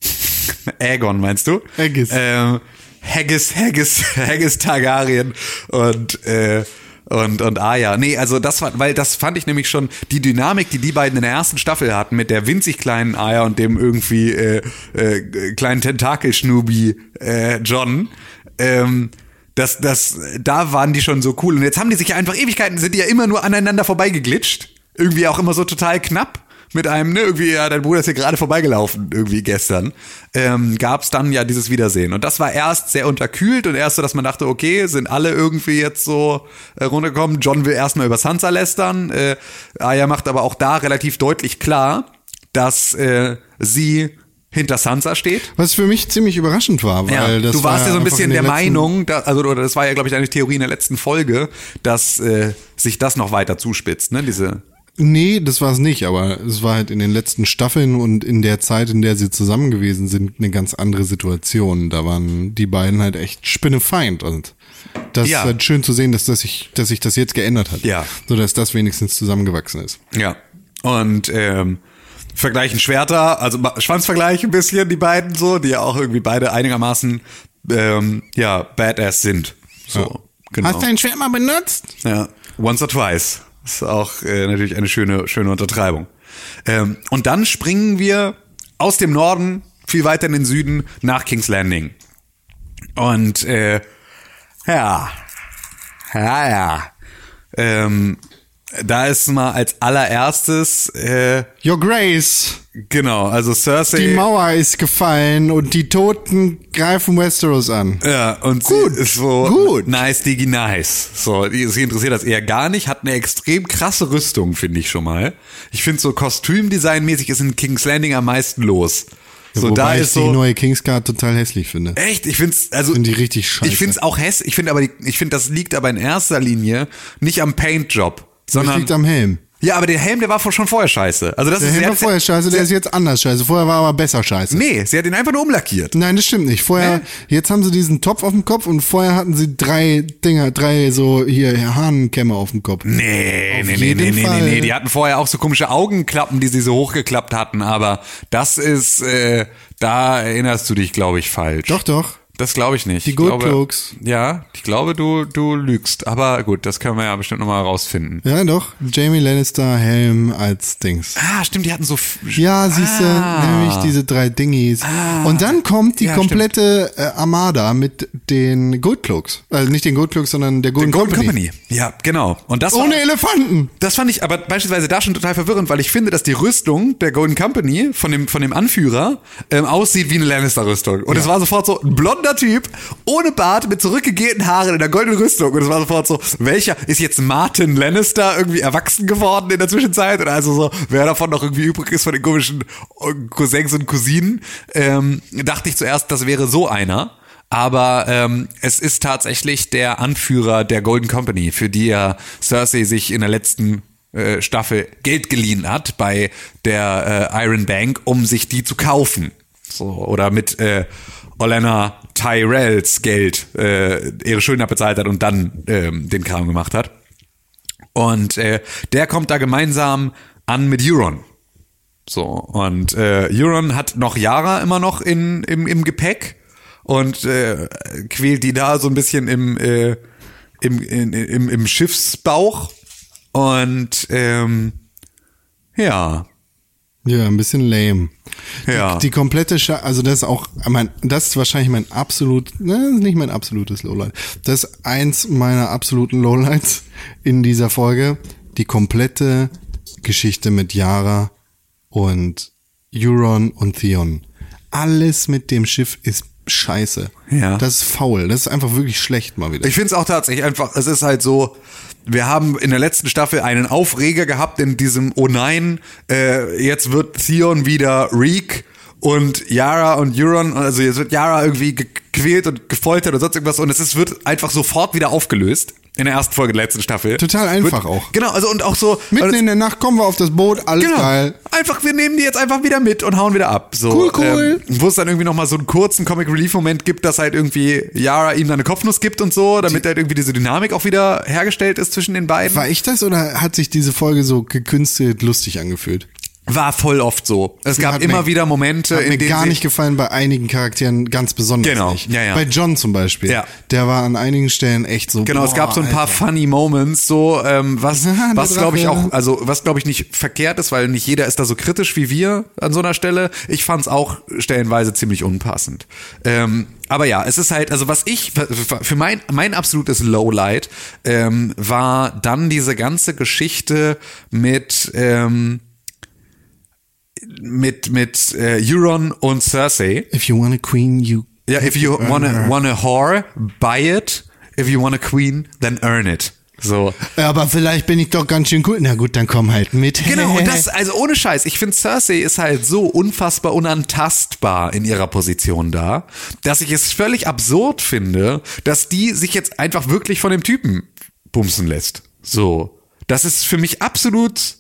Aegon, meinst du? Haggis. Ähm, Haggis, Haggis, Haggis Targaryen und, äh, und, und Arya. Nee, also das war, weil das fand ich nämlich schon, die Dynamik, die die beiden in der ersten Staffel hatten, mit der winzig kleinen Arya und dem irgendwie äh, äh, kleinen Tentakelschnubi äh, John, ähm, das, das, da waren die schon so cool. Und jetzt haben die sich ja einfach Ewigkeiten, sind die ja immer nur aneinander vorbeigeglitscht. Irgendwie auch immer so total knapp mit einem, ne, irgendwie, ja, dein Bruder ist hier gerade vorbeigelaufen, irgendwie gestern, ähm, gab es dann ja dieses Wiedersehen. Und das war erst sehr unterkühlt und erst so, dass man dachte, okay, sind alle irgendwie jetzt so äh, runtergekommen. John will erstmal über Sansa lästern. Äh, Arya macht aber auch da relativ deutlich klar, dass äh, sie hinter Sansa steht. Was für mich ziemlich überraschend war, weil Ja, das du warst war ja so ein bisschen der Meinung, da, also oder das war ja glaube ich eine Theorie in der letzten Folge, dass äh, sich das noch weiter zuspitzt, ne? Diese Nee, das war es nicht, aber es war halt in den letzten Staffeln und in der Zeit, in der sie zusammen gewesen sind, eine ganz andere Situation. Da waren die beiden halt echt Spinnefeind und das Ja. ist halt schön zu sehen, dass, das sich, dass sich das jetzt geändert hat. Ja. So dass das wenigstens zusammengewachsen ist. Ja. Und ähm, vergleichen Schwerter, also Schwanzvergleich ein bisschen, die beiden so, die ja auch irgendwie beide einigermaßen ähm, ja, badass sind. So, genau. Hast du ein Schwert mal benutzt? Ja, once or twice. ist auch äh, natürlich eine schöne, schöne Untertreibung. Ähm, und dann springen wir aus dem Norden viel weiter in den Süden nach King's Landing. Und äh, ja, ja, ja. Ähm, Da ist mal als allererstes, äh, Your Grace, genau, also Cersei. die Mauer ist gefallen und die Toten greifen Westeros an. Ja, und Gut, sie ist so gut. nice, digi nice. So, die, sie interessiert das eher gar nicht, hat eine extrem krasse Rüstung, finde ich schon mal. Ich finde so Kostümdesignmäßig ist in King's Landing am meisten los. So, Wobei da ich ist die so. neue Kingsguard total hässlich finde. Echt, ich find's also Find die richtig scheiße. Ich find's auch häss, ich finde aber die, ich finde das liegt aber in erster Linie nicht am Paintjob, Das sondern liegt am Helm. ja, aber der Helm, der war schon vorher scheiße. Also das Der ist Helm war vorher scheiße, der ist jetzt anders scheiße. Vorher war er aber besser scheiße. Nee, sie hat ihn einfach nur umlackiert. Nein, das stimmt nicht. Vorher, Nee? jetzt haben sie diesen Topf auf dem Kopf und vorher hatten sie drei Dinger, drei so hier Hahnenkämme auf dem Kopf. Nee, Auf nee, nee, nee, Fall. nee, nee. Die hatten vorher auch so komische Augenklappen, die sie so hochgeklappt hatten, aber das ist, äh, da erinnerst du dich, glaube ich, falsch. Doch, doch. Das glaube ich nicht. Die Ich glaube- Goldcloaks. Ja, ich glaube, du, du lügst. Aber gut, das können wir ja bestimmt nochmal rausfinden. Ja, doch. Jamie Lannister, Helm als Dings. Ah, stimmt, die hatten so. Ja, siehst du, Ah. nämlich diese drei Dingis. Und dann kommt die Ja, komplette äh, Armada mit den Goldcloaks. Also nicht den Goldcloaks, sondern der Golden, Golden Company. Company. Ja, genau. Und das war, Ohne Elefanten. Das fand ich aber beispielsweise da schon total verwirrend, weil ich finde, dass die Rüstung der Golden Company von dem, von dem Anführer ähm, aussieht wie eine Lannister-Rüstung. Und es war sofort so ein blonder Typ, ohne Bart, mit zurückgegelten Haaren in der goldenen Rüstung. Und es war sofort so, welcher ist jetzt Martin Lannister irgendwie erwachsen geworden in der Zwischenzeit? Oder also so, wer davon noch irgendwie übrig ist von den komischen äh, Cousins und Cousinen, ähm, dachte ich zuerst, das wäre so einer. Aber ähm, es ist tatsächlich der Anführer der Golden Company, für die ja Cersei sich in der letzten äh, Staffel Geld geliehen hat bei der äh, Iron Bank, um sich die zu kaufen. So, oder mit äh, Olenna Tyrells Geld äh, ihre Schulden abbezahlt hat und dann ähm, den Kram gemacht hat. Und äh, der kommt da gemeinsam an mit Euron. So, und äh, Euron hat noch Yara immer noch in, im, im Gepäck und äh, quält die da so ein bisschen im, äh, im, in, im, im Schiffsbauch. Und ähm, ja, Ja, ein bisschen lame. Ja. Die, die komplette Scha also das ist auch mein das ist wahrscheinlich mein absolut, ne, nicht mein absolutes Lowlight. Das ist eins meiner absoluten Lowlights in dieser Folge, die komplette Geschichte mit Yara und Euron und Theon. Alles mit dem Schiff ist scheiße. Ja. Das ist faul. Das ist einfach wirklich schlecht mal wieder. Ich finde es auch tatsächlich einfach, es ist halt so, wir haben in der letzten Staffel einen Aufreger gehabt in diesem, oh nein, äh, jetzt wird Theon wieder Reek und Yara und Euron, also jetzt wird Yara irgendwie gequält und gefoltert und sonst irgendwas und es ist, wird einfach sofort wieder aufgelöst. In der ersten Folge der letzten Staffel. Total einfach wird, auch. Genau, also und auch so. Mitten in der Nacht kommen wir auf das Boot, alles Genau. geil. Einfach, wir nehmen die jetzt einfach wieder mit und hauen wieder ab. So, Cool, cool. Ähm, wo es dann irgendwie nochmal so einen kurzen Comic Relief Moment gibt, dass halt irgendwie Yara ihm dann eine Kopfnuss gibt und so, damit halt irgendwie diese Dynamik auch wieder hergestellt ist zwischen den beiden. War ich das oder hat sich diese Folge so gekünstelt lustig angefühlt? War voll oft so. Es gab Hat immer mir- wieder Momente, Hat in mir denen gar nicht gefallen, bei einigen Charakteren ganz besonders Genau, nicht. ja, ja. Bei John zum Beispiel. Ja. Der war an einigen Stellen echt so. Genau, es boah, gab so ein paar Alter. funny Moments, so ähm, was, was glaube ich auch, also was glaube ich nicht verkehrt ist, weil nicht jeder ist da so kritisch wie wir an so einer Stelle. Ich fand es auch stellenweise ziemlich unpassend. Ähm, aber ja, es ist halt, also was ich für mein mein absolutes Lowlight ähm, war dann diese ganze Geschichte mit ähm, mit mit äh, Euron und Cersei. If you want a queen, you. Ja, if you earn wanna, her. wanna whore, buy it. If you want a queen, then earn it. So. Aber vielleicht bin ich doch ganz schön cool. Na gut, dann komm halt mit. Genau, und das, also ohne Scheiß, ich finde Cersei ist halt so unfassbar unantastbar in ihrer Position da, dass ich es völlig absurd finde, dass die sich jetzt einfach wirklich von dem Typen bumsen lässt. So. Das ist für mich absolut,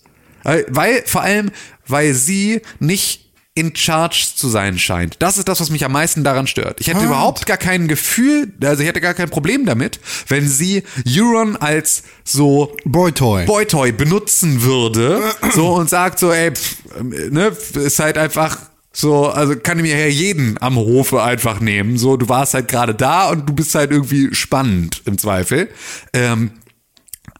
weil, weil vor allem, weil sie nicht in charge zu sein scheint. Das ist das, was mich am meisten daran stört. Ich hätte Ah. überhaupt gar kein Gefühl, also ich hätte gar kein Problem damit, wenn sie Euron als so Boy-Toy. Boytoy benutzen würde, so und sagt so, ey, pff, ne, ist halt einfach so, also kann ich mir ja jeden am Hofe einfach nehmen. So, du warst halt gerade da und du bist halt irgendwie spannend im Zweifel. Ähm,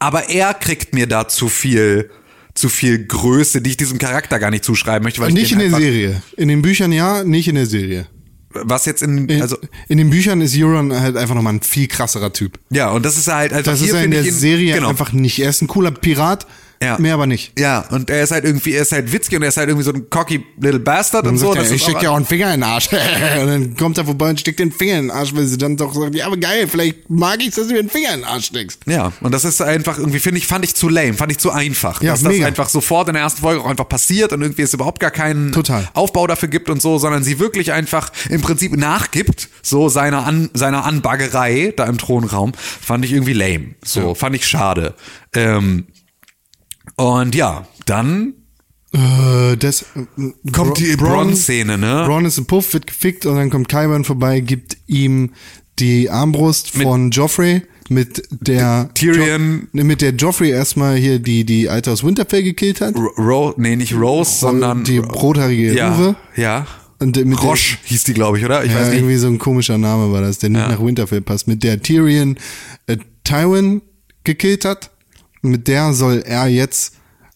aber er kriegt mir da zu viel, zu viel Größe, die ich diesem Charakter gar nicht zuschreiben möchte, weil nicht ich in der Serie. In den Büchern ja, nicht in der Serie. was jetzt in, In, also, in den Büchern ist Euron halt einfach nochmal ein viel krasserer Typ. ja, und das ist halt, also Das ist er in der ihn- Serie genau. einfach nicht. Er ist ein cooler Pirat, Ja. mehr aber nicht. Ja, und er ist halt irgendwie, er ist halt witzig und er ist halt irgendwie so ein cocky little bastard und Dann so. sagt das er, ich steck dir auch einen Finger in den Arsch. und dann kommt er vorbei und steckt den Finger in den Arsch, weil sie dann doch sagt, ja, aber geil, vielleicht mag ich dass du mir den Finger in den Arsch steckst. Ja, und das ist einfach irgendwie, finde ich, fand ich zu lame, fand ich zu einfach. Ja, dass mega. das einfach sofort in der ersten Folge auch einfach passiert und irgendwie es überhaupt gar keinen Total. Aufbau dafür gibt und so, sondern sie wirklich einfach im Prinzip nachgibt, so seiner, An seiner Anbaggerei da im Thronraum, fand ich irgendwie lame. So, fand ich schade. Ähm, und ja, dann Äh, das kommt Bro- die Bronze-Szene, ne? Bronn ist ein Puff, wird gefickt und dann kommt Kyburn vorbei, gibt ihm die Armbrust von Joffrey mit der Tyrion- Jo ne, mit der Joffrey erstmal hier die die Alte aus Winterfell gekillt hat. Ro Ro nee, nicht Rose, sondern die rothaarige ja, Uwe. ja. Und mit der- Roche hieß die, glaube ich, oder? Ich ja, weiß nicht. irgendwie so ein komischer Name war das, der nicht nach Winterfell passt. Mit der Tyrion äh, Tywin gekillt hat. Mit der soll er jetzt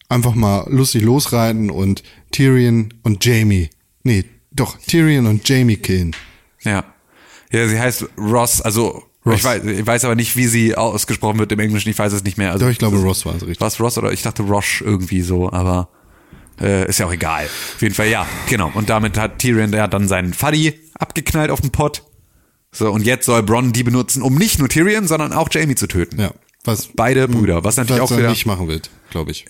einfach mal lustig losreiten und Tyrion und Jamie. Nee, doch, Tyrion und Jamie killen. Ja. Ja, sie heißt Ross, also Ross. Ich, weiß, ich weiß aber nicht, wie sie ausgesprochen wird im Englischen, ich weiß es nicht mehr. Also, Doch, ich glaube, Ross war es richtig. Was Ross oder ich dachte Rosh irgendwie so, aber äh, ist ja auch egal. Auf jeden Fall, ja, genau. Und damit hat Tyrion ja dann seinen Fuddy abgeknallt auf den Pott. So, und jetzt soll Bronn die benutzen, um nicht nur Tyrion, sondern auch Jamie zu töten. Ja, was Beide Brüder, was natürlich was auch er wieder. nicht machen wird, glaube ich.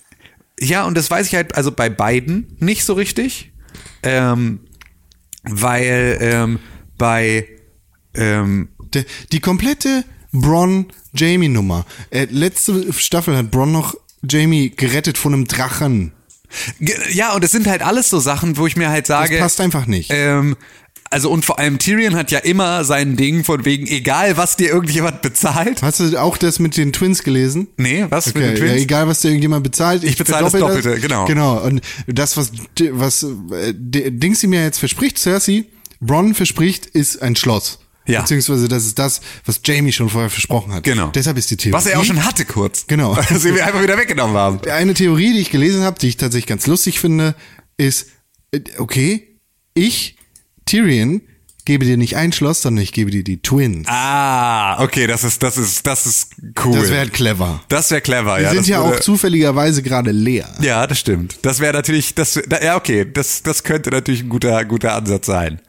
Ja, und das weiß ich halt, also bei beiden nicht so richtig. Ähm, weil ähm, bei ähm, Der, die komplette Bronn-Jamie-Nummer. Äh, letzte Staffel hat Bronn noch Jamie gerettet von einem Drachen. Ja, und es sind halt alles so Sachen, wo ich mir halt Das sage. passt einfach nicht. Ähm, also und vor allem Tyrion hat ja immer sein Ding von wegen, egal was dir irgendjemand bezahlt. Hast du auch das mit den Twins gelesen? Nee, was mit Okay, den ja, Twins? egal was dir irgendjemand bezahlt, ich, bezahle das Doppelte, genau. Genau, und das, was, was äh, Dingsy mir jetzt verspricht, Cersei, Bronn verspricht, ist ein Schloss. Ja. Beziehungsweise das ist das, was Jamie schon vorher versprochen hat. Genau. Deshalb ist die Theorie. was er auch schon hatte kurz. Genau. Was wir einfach wieder weggenommen haben. Eine Theorie, die ich gelesen habe, die ich tatsächlich ganz lustig finde, ist, äh, okay, ich, Tyrion, gebe dir nicht ein Schloss, sondern ich gebe dir die Twins. Ah, okay, das ist, das ist, das ist cool. Das wäre halt clever. das wäre clever, Die ja. sind das ja auch zufälligerweise gerade leer. Ja, das stimmt. Das wäre natürlich, das, da- ja, okay, das, das könnte natürlich ein guter, guter Ansatz sein.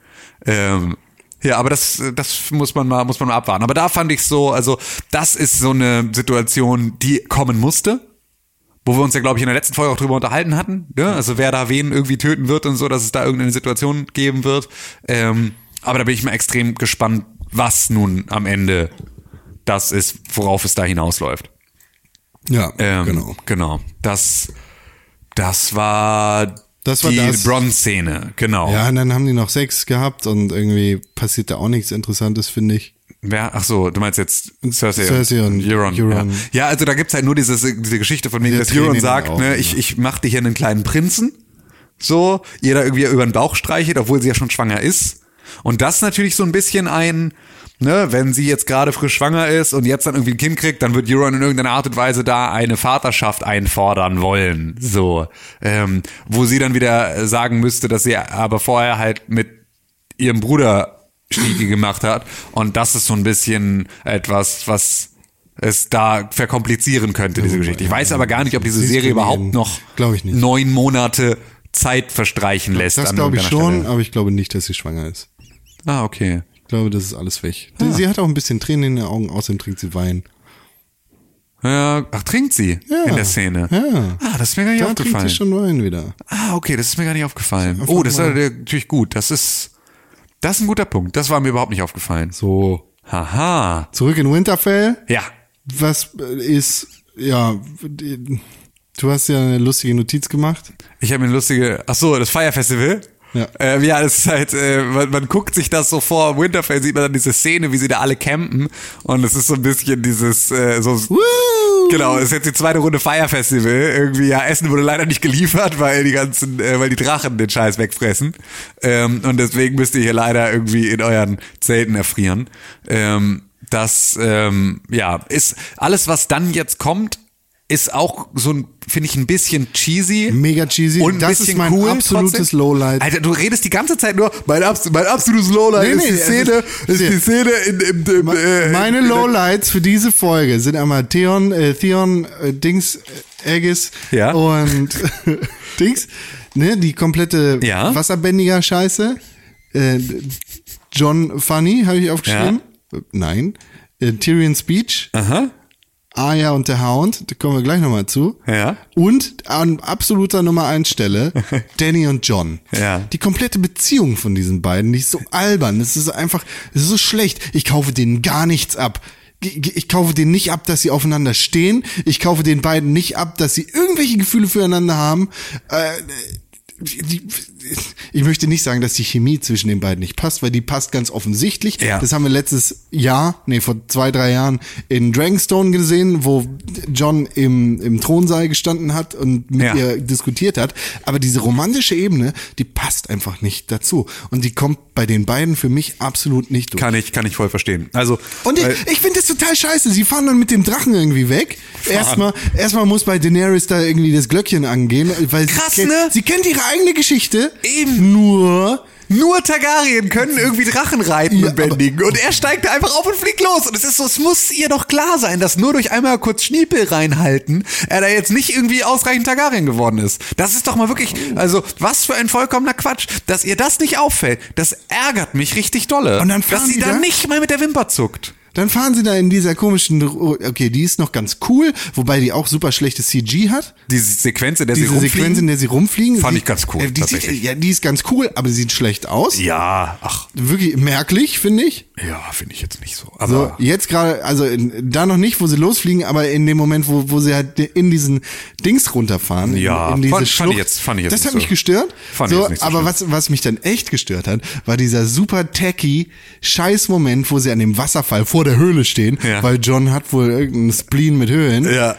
Ähm, ja, aber das, das muss man mal, muss man mal abwarten. Aber da fand ich so, also, das ist so eine Situation, die kommen musste. Wo wir uns ja, glaube ich, in der letzten Folge auch drüber unterhalten hatten. Ja? Also, wer da wen irgendwie töten wird und so, dass es da irgendeine Situation geben wird. Ähm, aber da bin ich mal extrem gespannt, was nun am Ende das ist, worauf es da hinausläuft. Ja, Ähm, genau. Genau. Das, das war, Das war die das. Bronze-Szene, genau. Ja, und dann haben die noch Sex gehabt und irgendwie passiert da auch nichts Interessantes, finde ich. Wer, ach so, du meinst jetzt Cersei, Cersei und Euron. Euron. Ja. ja, also da gibt's halt nur dieses, diese Geschichte von wegen, Diese dass Euron sagt, den ne, ich, ich mach dir hier einen kleinen Prinzen. So, ihr da irgendwie über den Bauch streichelt, obwohl sie ja schon schwanger ist. Und das natürlich so ein bisschen ein, ne, wenn sie jetzt gerade frisch schwanger ist und jetzt dann irgendwie ein Kind kriegt, dann wird Euron in irgendeiner Art und Weise da eine Vaterschaft einfordern wollen. So, ähm, wo sie dann wieder sagen müsste, dass sie aber vorher halt mit ihrem Bruder Stiege gemacht hat. Und das ist so ein bisschen etwas, was es da verkomplizieren könnte, diese Geschichte. Ich weiß aber gar nicht, ob diese Serie überhaupt noch neun Monate Zeit verstreichen lässt. Das glaube ich schon, Stelle. aber ich glaube nicht, dass sie schwanger ist. Ah, okay. Ich glaube, das ist alles weg. Ah. Sie hat auch ein bisschen Tränen in den Augen, außerdem trinkt sie Wein. Ja, ach, trinkt sie Ja. in der Szene? Ja. Ah, das ist mir gar nicht Da trinkt aufgefallen. sie schon Wein wieder. Ah, okay, das ist mir gar nicht aufgefallen. Einfach Oh, das ist mal- natürlich gut. Das ist, das ist ein guter Punkt. Das war mir überhaupt nicht aufgefallen. So. Haha. Zurück in Winterfell. Ja. Was äh, ist, ja, du hast ja eine lustige Notiz gemacht. Ich habe mir eine lustige, ach so, das Fire Festival. Ja. Ähm, ja, das ist halt, äh, man, man guckt sich das so vor, im Winterfell sieht man dann diese Szene, wie sie da alle campen und es ist so ein bisschen dieses, äh, so, Woo! genau, es ist jetzt die zweite Runde Fire Festival, irgendwie, ja, Essen wurde leider nicht geliefert, weil die ganzen, äh, weil die Drachen den Scheiß wegfressen ähm, und deswegen müsst ihr hier leider irgendwie in euren Zelten erfrieren. Ähm, das, ähm, ja, ist alles, was dann jetzt kommt, ist auch so ein, finde ich, ein bisschen cheesy. Mega cheesy. Und Das ist mein cool absolutes trotzdem. Lowlight. Alter, du redest die ganze Zeit nur, mein, abs mein absolutes Lowlight Nee, ist nee, die es Szene, ist- ist, die Szene in, in, in, äh, Meine in, Lowlights für diese Folge sind einmal Theon, äh, Theon, äh, Dings, äh, Aegis Ja. und Dings, ne, die komplette Ja. wasserbändiger Scheiße. Äh, John Funny habe ich aufgeschrieben. Äh, Nein. Äh, Tyrion Speech. Aha. Arya und der Hound, da kommen wir gleich nochmal zu. Ja. Und an absoluter Nummer eins Stelle, Danny und John. Ja. Die komplette Beziehung von diesen beiden, die ist so albern. Es ist einfach, es ist so schlecht. Ich kaufe denen gar nichts ab. Ich kaufe denen nicht ab, dass sie aufeinander stehen. Ich kaufe den beiden nicht ab, dass sie irgendwelche Gefühle füreinander haben. Äh, die, ich möchte nicht sagen, dass die Chemie zwischen den beiden nicht passt, weil die passt ganz offensichtlich. Ja. Das haben wir letztes Jahr, nee, vor zwei, drei Jahren in Dragonstone gesehen, wo John im, im Thronsaal gestanden hat und mit Ja. ihr diskutiert hat. Aber diese romantische Ebene, die passt einfach nicht dazu. Und die kommt bei den beiden für mich absolut nicht durch. Kann ich, kann ich voll verstehen. Also, Und ich, ich finde das total scheiße. Sie fahren dann mit dem Drachen irgendwie weg. Erstmal, erstmal muss bei Daenerys da irgendwie das Glöckchen angehen, weil Krass, sie, kennt, ne? sie kennt ihre eigene Geschichte. Eben. Nur, Nur Targaryen können irgendwie Drachen reiten Ja, und bändigen. Und er steigt da einfach auf und fliegt los. Und es ist so, es muss ihr doch klar sein, dass nur durch einmal kurz Schniepel reinhalten, er da jetzt nicht irgendwie ausreichend Targaryen geworden ist. Das ist doch mal wirklich, also, was für ein vollkommener Quatsch. Dass ihr das nicht auffällt, das ärgert mich richtig dolle. Und dann dass sie da? nicht mal mit der Wimper zuckt. Dann fahren sie da in dieser komischen, okay, die ist noch ganz cool, wobei die auch super schlechtes CG hat. Diese Sequenz, in der sie Diese rumfliegen. Sequenz, in der sie rumfliegen. Fand sie- ich ganz cool, äh, Die sieht, tatsächlich. ja, die ist ganz cool, aber sie sieht schlecht aus. ja, ach, Wirklich merklich, finde ich. ja, finde ich jetzt nicht so. So, Aber jetzt gerade, also in, da noch nicht, wo sie losfliegen, aber in dem Moment, wo, wo sie halt in diesen Dings runterfahren, Ja, in, in diese fand- fand Schlucht, ich jetzt- fand ich jetzt das hat mich so- gestört. fand ich so, jetzt nicht so aber schlimm. was, was mich dann echt gestört hat, war dieser super tacky Scheiß-Moment, wo sie an dem Wasserfall vor der Höhle stehen, Ja. weil John hat wohl irgendeinen Spleen mit Höhen. ja.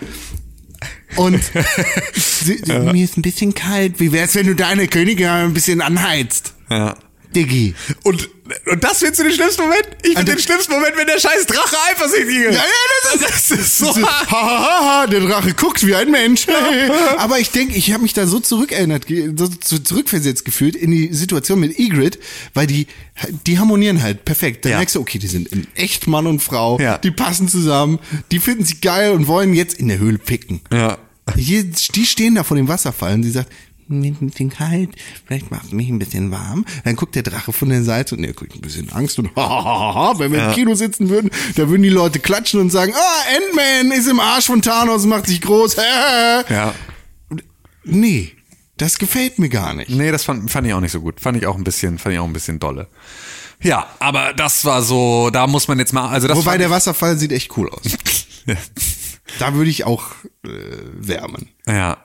Und sie, mir ist ein bisschen kalt. Wie wär's, wenn du deine Königin ein bisschen anheizt? Ja. Diggi. Und, und das findest du den schlimmsten Moment? Ich finde den schlimmsten Moment, wenn der scheiß Drache eifersüchtig ist. Ja, ja, das, das ist so. Hahaha, der Drache guckt wie ein Mensch. Aber ich denke, ich habe mich da so zurückerinnert, so zu- zurückversetzt gefühlt in die Situation mit Ygritte, weil die, die harmonieren halt perfekt. Da Ja. merkst du, okay, die sind in echt Mann und Frau, Ja. die passen zusammen, die finden sich geil und wollen jetzt in der Höhle picken. Ja. Hier, die stehen da vor dem Wasserfall und sie sagt, ist ein bisschen kalt, vielleicht macht mich ein bisschen warm. Dann guckt der Drache von der Seite und er kriegt ein bisschen Angst und hahaha, wenn wir im Kino sitzen würden, da würden die Leute klatschen und sagen, ah, Ant-Man ist im Arsch von Thanos und macht sich groß. Ja. Nee, das gefällt mir gar nicht. Nee, das fand, fand ich auch nicht so gut. Fand ich auch ein bisschen, fand ich auch ein bisschen dolle. Ja, aber das war so, da muss man jetzt mal, also das Wobei der Wasserfall sieht echt cool aus. Da würde ich auch äh, wärmen. ja.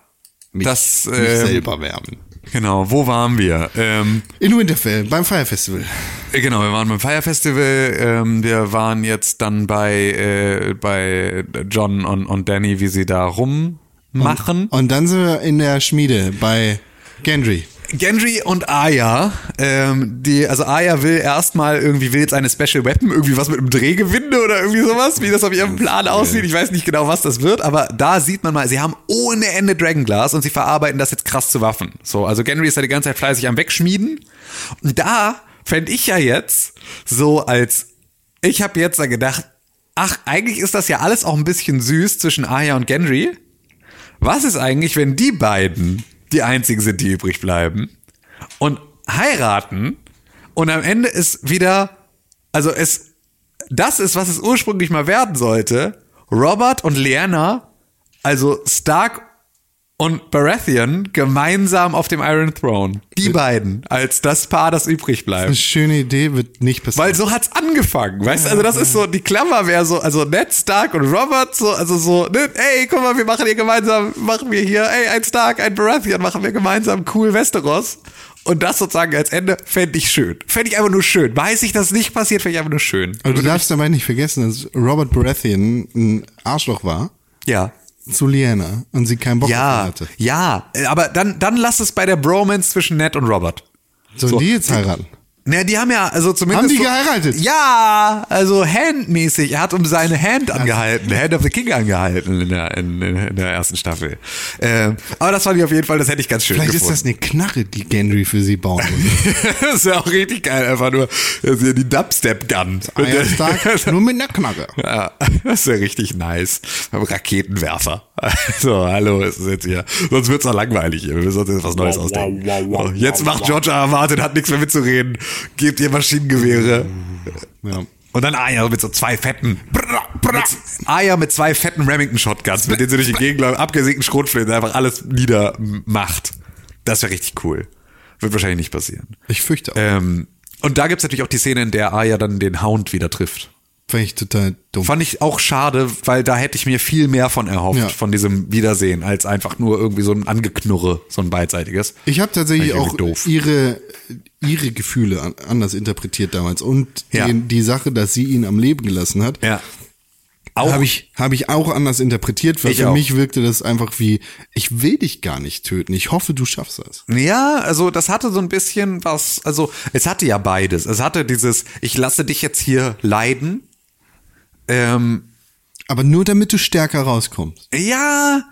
Mich, das, mich ähm, selber wärmen. Genau, wo waren wir? Ähm, In Winterfell, beim Fire Festival. äh, genau, wir waren beim Fire Festival. Ähm, wir waren jetzt dann bei, äh, bei John und, und Danny, wie sie da rummachen. Und dann sind wir in der Schmiede bei Gendry. Gendry und Aya, ähm, die, also Aya will erstmal irgendwie, will jetzt eine Special Weapon, irgendwie was mit einem Drehgewinde oder irgendwie sowas, wie das auf ihrem Plan aussieht. Ich weiß nicht genau, was das wird, aber da sieht man mal, sie haben ohne Ende Dragonglass und sie verarbeiten das jetzt krass zu Waffen. So, also Gendry ist da die ganze Zeit fleißig am Wegschmieden. Und da fände ich ja jetzt so als, ich habe jetzt da gedacht, ach, eigentlich ist das ja alles auch ein bisschen süß zwischen Aya und Gendry. Was ist eigentlich, wenn die beiden die einzigen sind, die übrig bleiben. Und heiraten. Und am Ende ist wieder, also es, das ist, was es ursprünglich mal werden sollte, Robert und Lyanna, also Stark und Baratheon gemeinsam auf dem Iron Throne. Die beiden als das Paar, das übrig bleibt. Eine schöne Idee wird nicht passieren. Weil so hat's angefangen, weißt du? Also das ist so, die Klammer wäre so, also Ned Stark und Robert, so, also so, ne, ey, guck mal, wir machen hier gemeinsam, machen wir hier, ey, ein Stark, ein Baratheon, machen wir gemeinsam cool Westeros. Und das sozusagen als Ende fände ich schön. Fände ich einfach nur schön. Weiß ich, dass nicht passiert, fände ich einfach nur schön. Aber du darfst dabei nicht vergessen, dass Robert Baratheon ein Arschloch war Ja. Zu Lyanna und sie keinen Bock Ja, hatte. ja, aber dann, dann lass es bei der Bromance zwischen Ned und Robert. Sollen So. die jetzt heiraten? Na, die haben ja, also zumindest. Haben die so- geheiratet? Ja, also handmäßig. Er hat um seine Hand angehalten, Hand of the King angehalten in der, in, in der ersten Staffel. Ähm, aber das fand ich auf jeden Fall, das hätte ich ganz schön Vielleicht ist gefunden. das eine Knarre, die Gendry für sie bauen das ist ja auch richtig geil, einfach nur das ist ja die Dubstep-Gun. Nur mit einer Knarre. Ja, das ist ja richtig nice. Raketenwerfer. So, hallo, es ist jetzt hier. Sonst wird's auch langweilig hier. Wir müssen uns jetzt was Neues ausdenken. Jetzt macht George. R. Martin, hat nichts mehr mitzureden. Gebt ihr Maschinengewehre. Ja. Und dann Aya mit so zwei fetten. Mit, Aya mit zwei fetten Remington-Shotguns, mit denen sie durch die Gegend abgesägten Schrotflinten einfach alles niedermacht. Das wäre richtig cool. Wird wahrscheinlich nicht passieren. Ich fürchte auch. Ähm, und da gibt's natürlich auch die Szene, in der Aya dann den Hound wieder trifft. Fand ich total dumm. Fand ich auch schade, weil da hätte ich mir viel mehr von erhofft, Ja. von diesem Wiedersehen, als einfach nur irgendwie so ein Angeknurre, so ein beidseitiges. Ich habe tatsächlich ich auch doof. ihre ihre Gefühle an, anders interpretiert damals und Ja. den, die Sache, dass sie ihn am Leben gelassen hat, Ja. Habe ich habe ich auch anders interpretiert, weil Ich für auch. mich wirkte das einfach wie ich will dich gar nicht töten. Ich hoffe, du schaffst das. ja, also das hatte so ein bisschen was, also es hatte ja beides. Es hatte dieses, ich lasse dich jetzt hier leiden. Ähm, Aber nur damit du stärker rauskommst. ja,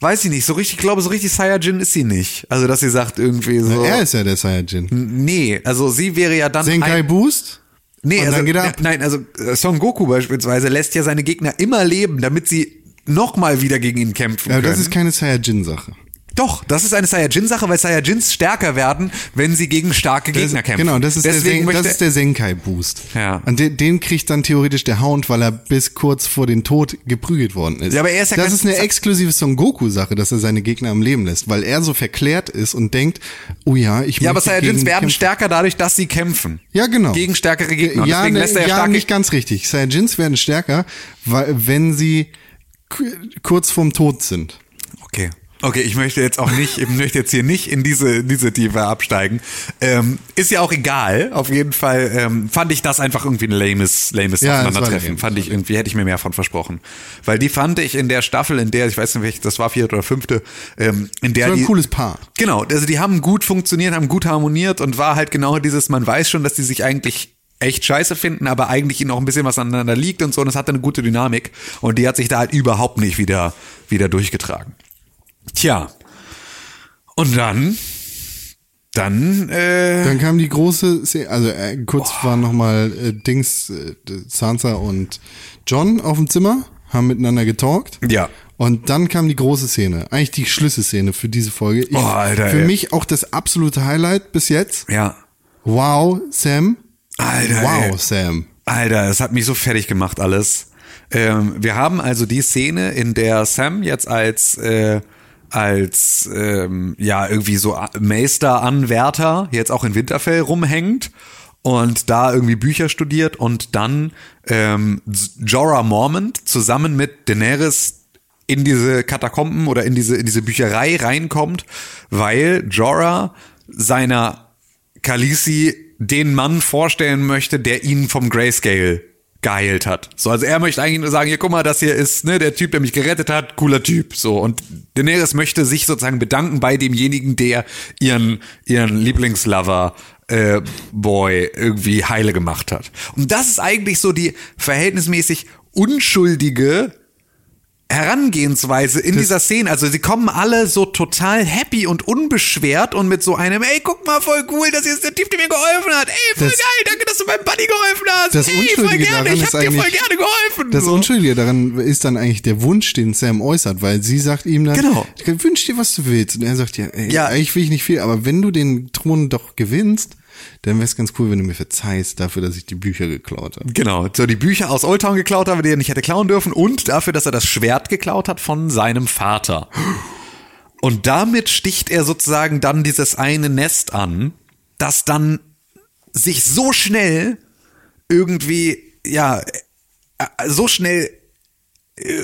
weiß ich nicht, so richtig, ich glaube, so richtig Saiyajin ist sie nicht. Also, dass sie sagt irgendwie so. Er ist ja der Saiyajin. nee, also sie wäre ja dann. Senkai Boost? Nee, also, nein, also äh, Son Goku beispielsweise lässt ja seine Gegner immer leben, damit sie nochmal wieder gegen ihn kämpfen Ja, können. das ist keine Saiyajin-Sache. Doch, das ist eine Saiyajin-Sache, weil Saiyajins stärker werden, wenn sie gegen starke Das- Gegner kämpfen. Genau, das ist, der, Deswegen Sen das möchte, ist der Senkai-Boost. Ja. Und den, den kriegt dann theoretisch der Hound, weil er bis kurz vor den Tod geprügelt worden ist. Ja, aber er ist ja das ist eine exklusive Son Goku-Sache, dass er seine Gegner am Leben lässt, weil er so verklärt ist und denkt, oh ja, ich ja, aber Saiyajins werden kämpfen. stärker dadurch, dass sie kämpfen. Ja, genau. Gegen stärkere Gegner. Und Ja, deswegen ne, lässt er ja, ja nicht ganz richtig. Saiyajins werden stärker, weil, wenn sie ku- kurz vorm Tod sind. Okay. Okay, ich möchte jetzt auch nicht, ich möchte jetzt hier nicht in diese, diese Tiefe absteigen. Ähm, ist ja auch egal. Auf jeden Fall ähm, fand ich das einfach irgendwie ein lames, lames Ja, Aufeinandertreffen. Fand ich irgendwie, hätte ich mir mehr von versprochen. Weil die fand ich in der Staffel, in der, ich weiß nicht, welche, das war vierte oder fünfte, ähm, in der Das war ein die, cooles Paar. Genau, also die haben gut funktioniert, haben gut harmoniert und war halt genau dieses, man weiß schon, dass die sich eigentlich echt scheiße finden, aber eigentlich ihnen auch ein bisschen was aneinander liegt und so und es hatte eine gute Dynamik und die hat sich da halt überhaupt nicht wieder, wieder durchgetragen. Tja. Und dann, dann, äh, Dann kam die große, Szene, also äh, kurz war nochmal äh, Dings, äh, Sansa und John auf dem Zimmer, haben miteinander getalkt. Ja. Und dann kam die große Szene, eigentlich die Schlüsselszene für diese Folge. Ich, Oh, Alter, für ey. mich auch das absolute Highlight bis jetzt. ja. Wow, Sam. Alter, Wow, ey. Sam. Alter, es hat mich so fertig gemacht alles. Ähm, wir haben also die Szene, in der Sam jetzt als äh, als ähm, ja irgendwie so Meister-Anwärter jetzt auch in Winterfell rumhängt und da irgendwie Bücher studiert und dann ähm, Jorah Mormont zusammen mit Daenerys in diese Katakomben oder in diese in diese Bücherei reinkommt, weil Jorah seiner Khaleesi den Mann vorstellen möchte, der ihn vom Grayscale geheilt hat. So, also er möchte eigentlich nur sagen, hier guck mal, das hier ist ne, der Typ, der mich gerettet hat, cooler Typ. So und Daenerys möchte sich sozusagen bedanken bei demjenigen, der ihren ihren Lieblingslover äh, Boy irgendwie heile gemacht hat. Und das ist eigentlich so die verhältnismäßig unschuldige Herangehensweise in dieser Szene. Also sie kommen alle so total happy und unbeschwert und mit so einem, ey, guck mal, voll cool, das hier ist der Typ, der mir geholfen hat. Ey, voll Das- geil, danke, dass du meinem Buddy geholfen hast. Das ey, voll Unschuldige gerne, daran ich hab dir voll gerne geholfen. Das. Unschuldige daran ist dann eigentlich der Wunsch, den Sam äußert, weil sie sagt ihm dann, Genau. wünsch dir, was du willst. Und er sagt ja, ey, Ja. eigentlich will ich nicht viel, aber wenn du den Thron doch gewinnst, dann wäre es ganz cool, wenn du mir verzeihst dafür, dass ich die Bücher geklaut habe. Genau, so die Bücher aus Old Town geklaut habe, die er nicht hätte klauen dürfen und dafür, dass er das Schwert geklaut hat von seinem Vater. Und damit sticht er sozusagen dann dieses eine Nest an, das dann sich so schnell irgendwie, ja, äh, so schnell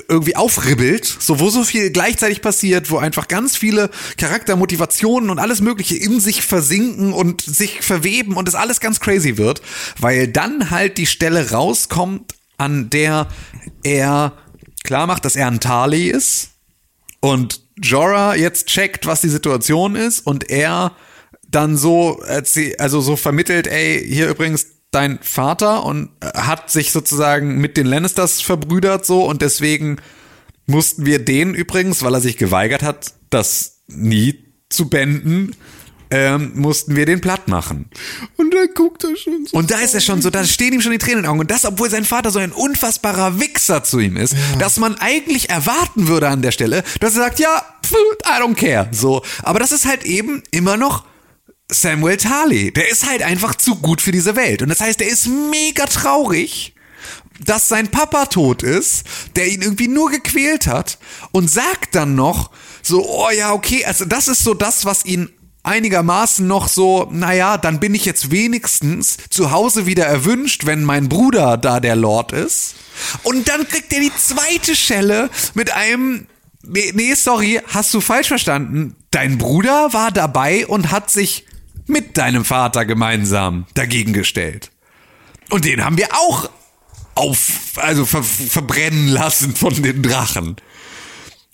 irgendwie aufribbelt, so wo so viel gleichzeitig passiert, wo einfach ganz viele Charaktermotivationen und alles Mögliche in sich versinken und sich verweben und es alles ganz crazy wird, weil dann halt die Stelle rauskommt, an der er klar macht, dass er ein Tali ist und Jorah jetzt checkt, was die Situation ist und er dann so also so vermittelt, ey, hier übrigens dein Vater und äh, hat sich sozusagen mit den Lannisters verbrüdert so und deswegen mussten wir den übrigens, weil er sich geweigert hat, das nie zu beenden, ähm, mussten wir den platt machen. Und da guckt er schon so. Und da ist er schon so, da stehen ihm schon die Tränen in den Augen. Und das, obwohl sein Vater so ein unfassbarer Wichser zu ihm ist, dass man eigentlich erwarten würde an der Stelle, dass er sagt, ja, pf, I don't care. So. Aber das ist halt eben immer noch Samuel Tarly. Der ist halt einfach zu gut für diese Welt. Und das heißt, er ist mega traurig, dass sein Papa tot ist, der ihn irgendwie nur gequält hat und sagt dann noch so, oh ja, okay, also das ist so das, was ihn einigermaßen noch so, naja, dann bin ich jetzt wenigstens zu Hause wieder erwünscht, wenn mein Bruder da der Lord ist. Und dann kriegt er die zweite Schelle mit einem, nee, nee, sorry, hast du falsch verstanden. Dein Bruder war dabei und hat sich mit deinem Vater gemeinsam dagegen gestellt. Und den haben wir auch auf, also ver, verbrennen lassen von den Drachen.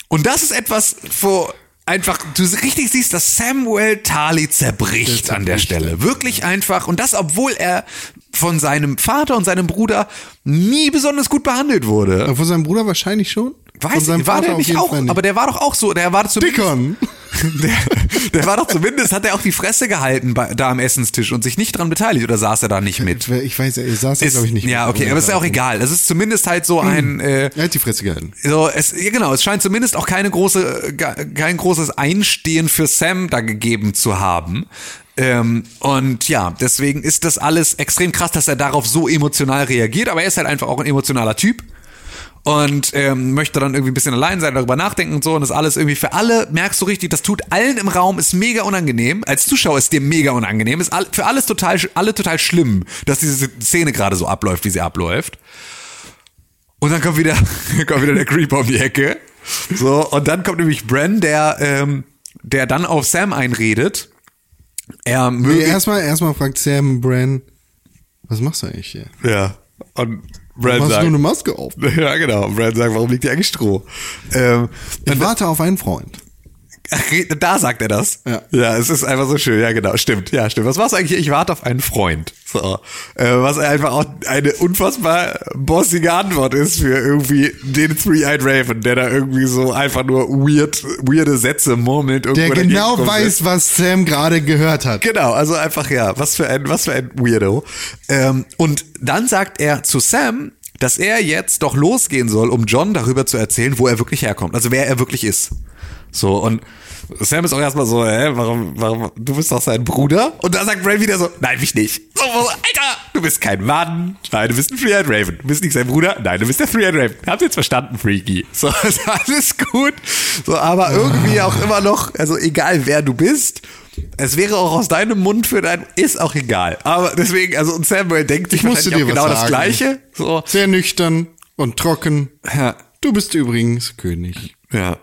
Und das ist etwas, wo einfach du richtig siehst, dass Samuel Tarly zerbricht an der Stelle. Wirklich einfach. Und das, obwohl er von seinem Vater und seinem Bruder nie besonders gut behandelt wurde. Von seinem Bruder wahrscheinlich schon. Weiß ich, war der nicht auch, Fall aber der war doch auch so, der war zumindest, Dickon. der, der war doch zumindest, hat er auch die Fresse gehalten bei, da am Essenstisch und sich nicht dran beteiligt oder saß er da nicht mit? Ich weiß, er saß da, glaube ich, nicht ja, mit. okay, aber ist ja auch egal. Es ist zumindest halt so ein, äh, Er hat die Fresse gehalten. so, es, ja genau, es scheint zumindest auch keine große, kein großes Einstehen für Sam da gegeben zu haben. Ähm, und ja, deswegen ist das alles extrem krass, dass er darauf so emotional reagiert, aber er ist halt einfach auch ein emotionaler Typ und ähm, möchte dann irgendwie ein bisschen allein sein, darüber nachdenken und so und das alles irgendwie für alle, merkst du richtig, das tut allen im Raum, ist mega unangenehm. Als Zuschauer ist dir mega unangenehm, ist all, für alles total, alle total schlimm, dass diese Szene gerade so abläuft, wie sie abläuft. Und dann kommt wieder, kommt wieder der Creeper um die Ecke. So, und dann kommt nämlich Bren, der, ähm, der dann auf Sam einredet. Er Nee, möge. erstmal, erstmal fragt Sam Bran, was machst du eigentlich hier? ja. Und Du Bran hast nur sagt. eine Maske auf. Ja, genau. Bran sagt, warum liegt hier eigentlich Stroh? Ähm, Ich warte auf einen Freund. Ach, da sagt er das. Ja. ja, es ist einfach so schön. Ja, genau, stimmt. Ja, stimmt. Was du eigentlich? Ich warte auf einen Freund. So, äh, was einfach auch eine unfassbar bossige Antwort ist für irgendwie den Three-Eyed Raven, der da irgendwie so einfach nur weird, weirde Sätze murmelt. Der genau weiß, was Sam gerade gehört hat. Genau, also einfach ja, was für ein, was für ein Weirdo. Ähm, und dann sagt er zu Sam, dass er jetzt doch losgehen soll, um John darüber zu erzählen, wo er wirklich herkommt, also wer er wirklich ist. So und Sam ist auch erstmal so, hä, warum, warum, du bist doch sein Bruder? Und da sagt Ray wieder so, nein, mich nicht. So, Alter, du bist kein Mann. Nein, du bist ein Three-Eyed Raven. Du bist nicht sein Bruder. Nein, du bist der Three-Eyed Raven. Habt ihr jetzt verstanden, Freaky? So, ist alles gut. So, aber irgendwie auch immer noch, also egal wer du bist, es wäre auch aus deinem Mund für dein, ist auch egal. Aber deswegen, also und Samuel denkt sich wahrscheinlich dir genau das sagen. Gleiche. So, Sehr nüchtern und trocken. ja. Du bist übrigens König. Ja.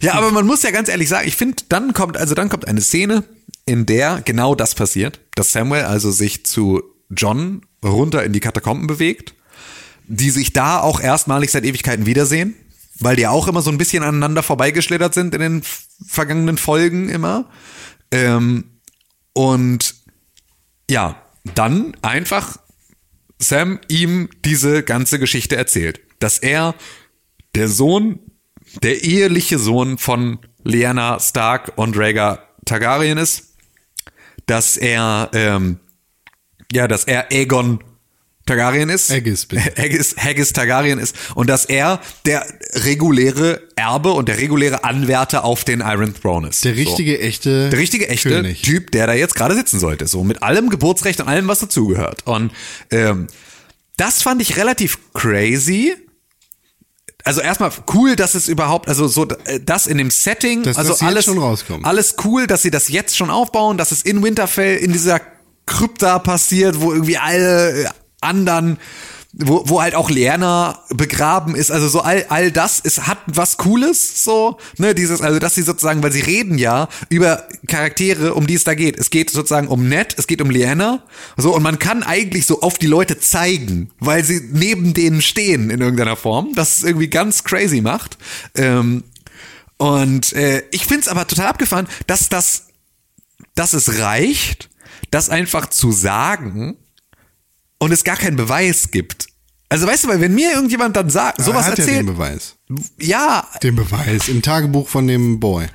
Ja, aber man muss ja ganz ehrlich sagen, ich finde, dann kommt, also dann kommt eine Szene, in der genau das passiert, dass Samuel also sich zu John runter in die Katakomben bewegt, die sich da auch erstmalig seit Ewigkeiten wiedersehen, weil die auch immer so ein bisschen aneinander vorbeigeschlittert sind in den vergangenen Folgen immer. Ähm, und ja, dann einfach Sam ihm diese ganze Geschichte erzählt, dass er der Sohn, der eheliche Sohn von Lyanna Stark und Rhaegar Targaryen ist, dass er ähm, ja, dass er Aegon Targaryen ist. Aegis, bitte. Haggis, Haggis Targaryen ist und dass er der reguläre Erbe und der reguläre Anwärter auf den Iron Throne ist. Der richtige, echte Der richtige, echte König. Typ, der da jetzt gerade sitzen sollte. So mit allem Geburtsrecht und allem, was dazugehört. Und ähm, das fand ich relativ crazy. Also erstmal cool, dass es überhaupt, also so äh, das in dem Setting, Dass also das alles schon rauskommt. Alles cool, dass sie das jetzt schon aufbauen, dass es in Winterfell in dieser Krypta passiert, wo irgendwie alle anderen wo, wo halt auch Lerner begraben ist, also so all, all das ist, hat was Cooles, so, ne, dieses, also dass sie sozusagen, weil sie reden ja über Charaktere, um die es da geht. Es geht sozusagen um Ned, es geht um Lyanna, so, und man kann eigentlich so auf die Leute zeigen, weil sie neben denen stehen in irgendeiner Form, das es irgendwie ganz crazy macht. Ähm, und äh, ich find's aber total abgefahren, dass das dass es reicht, das einfach zu sagen und es gar keinen Beweis gibt. Also weißt du, weil wenn mir irgendjemand dann sagt, sowas er hat ja den erzählt, Beweis. ja, Den Beweis im Tagebuch von dem Boy.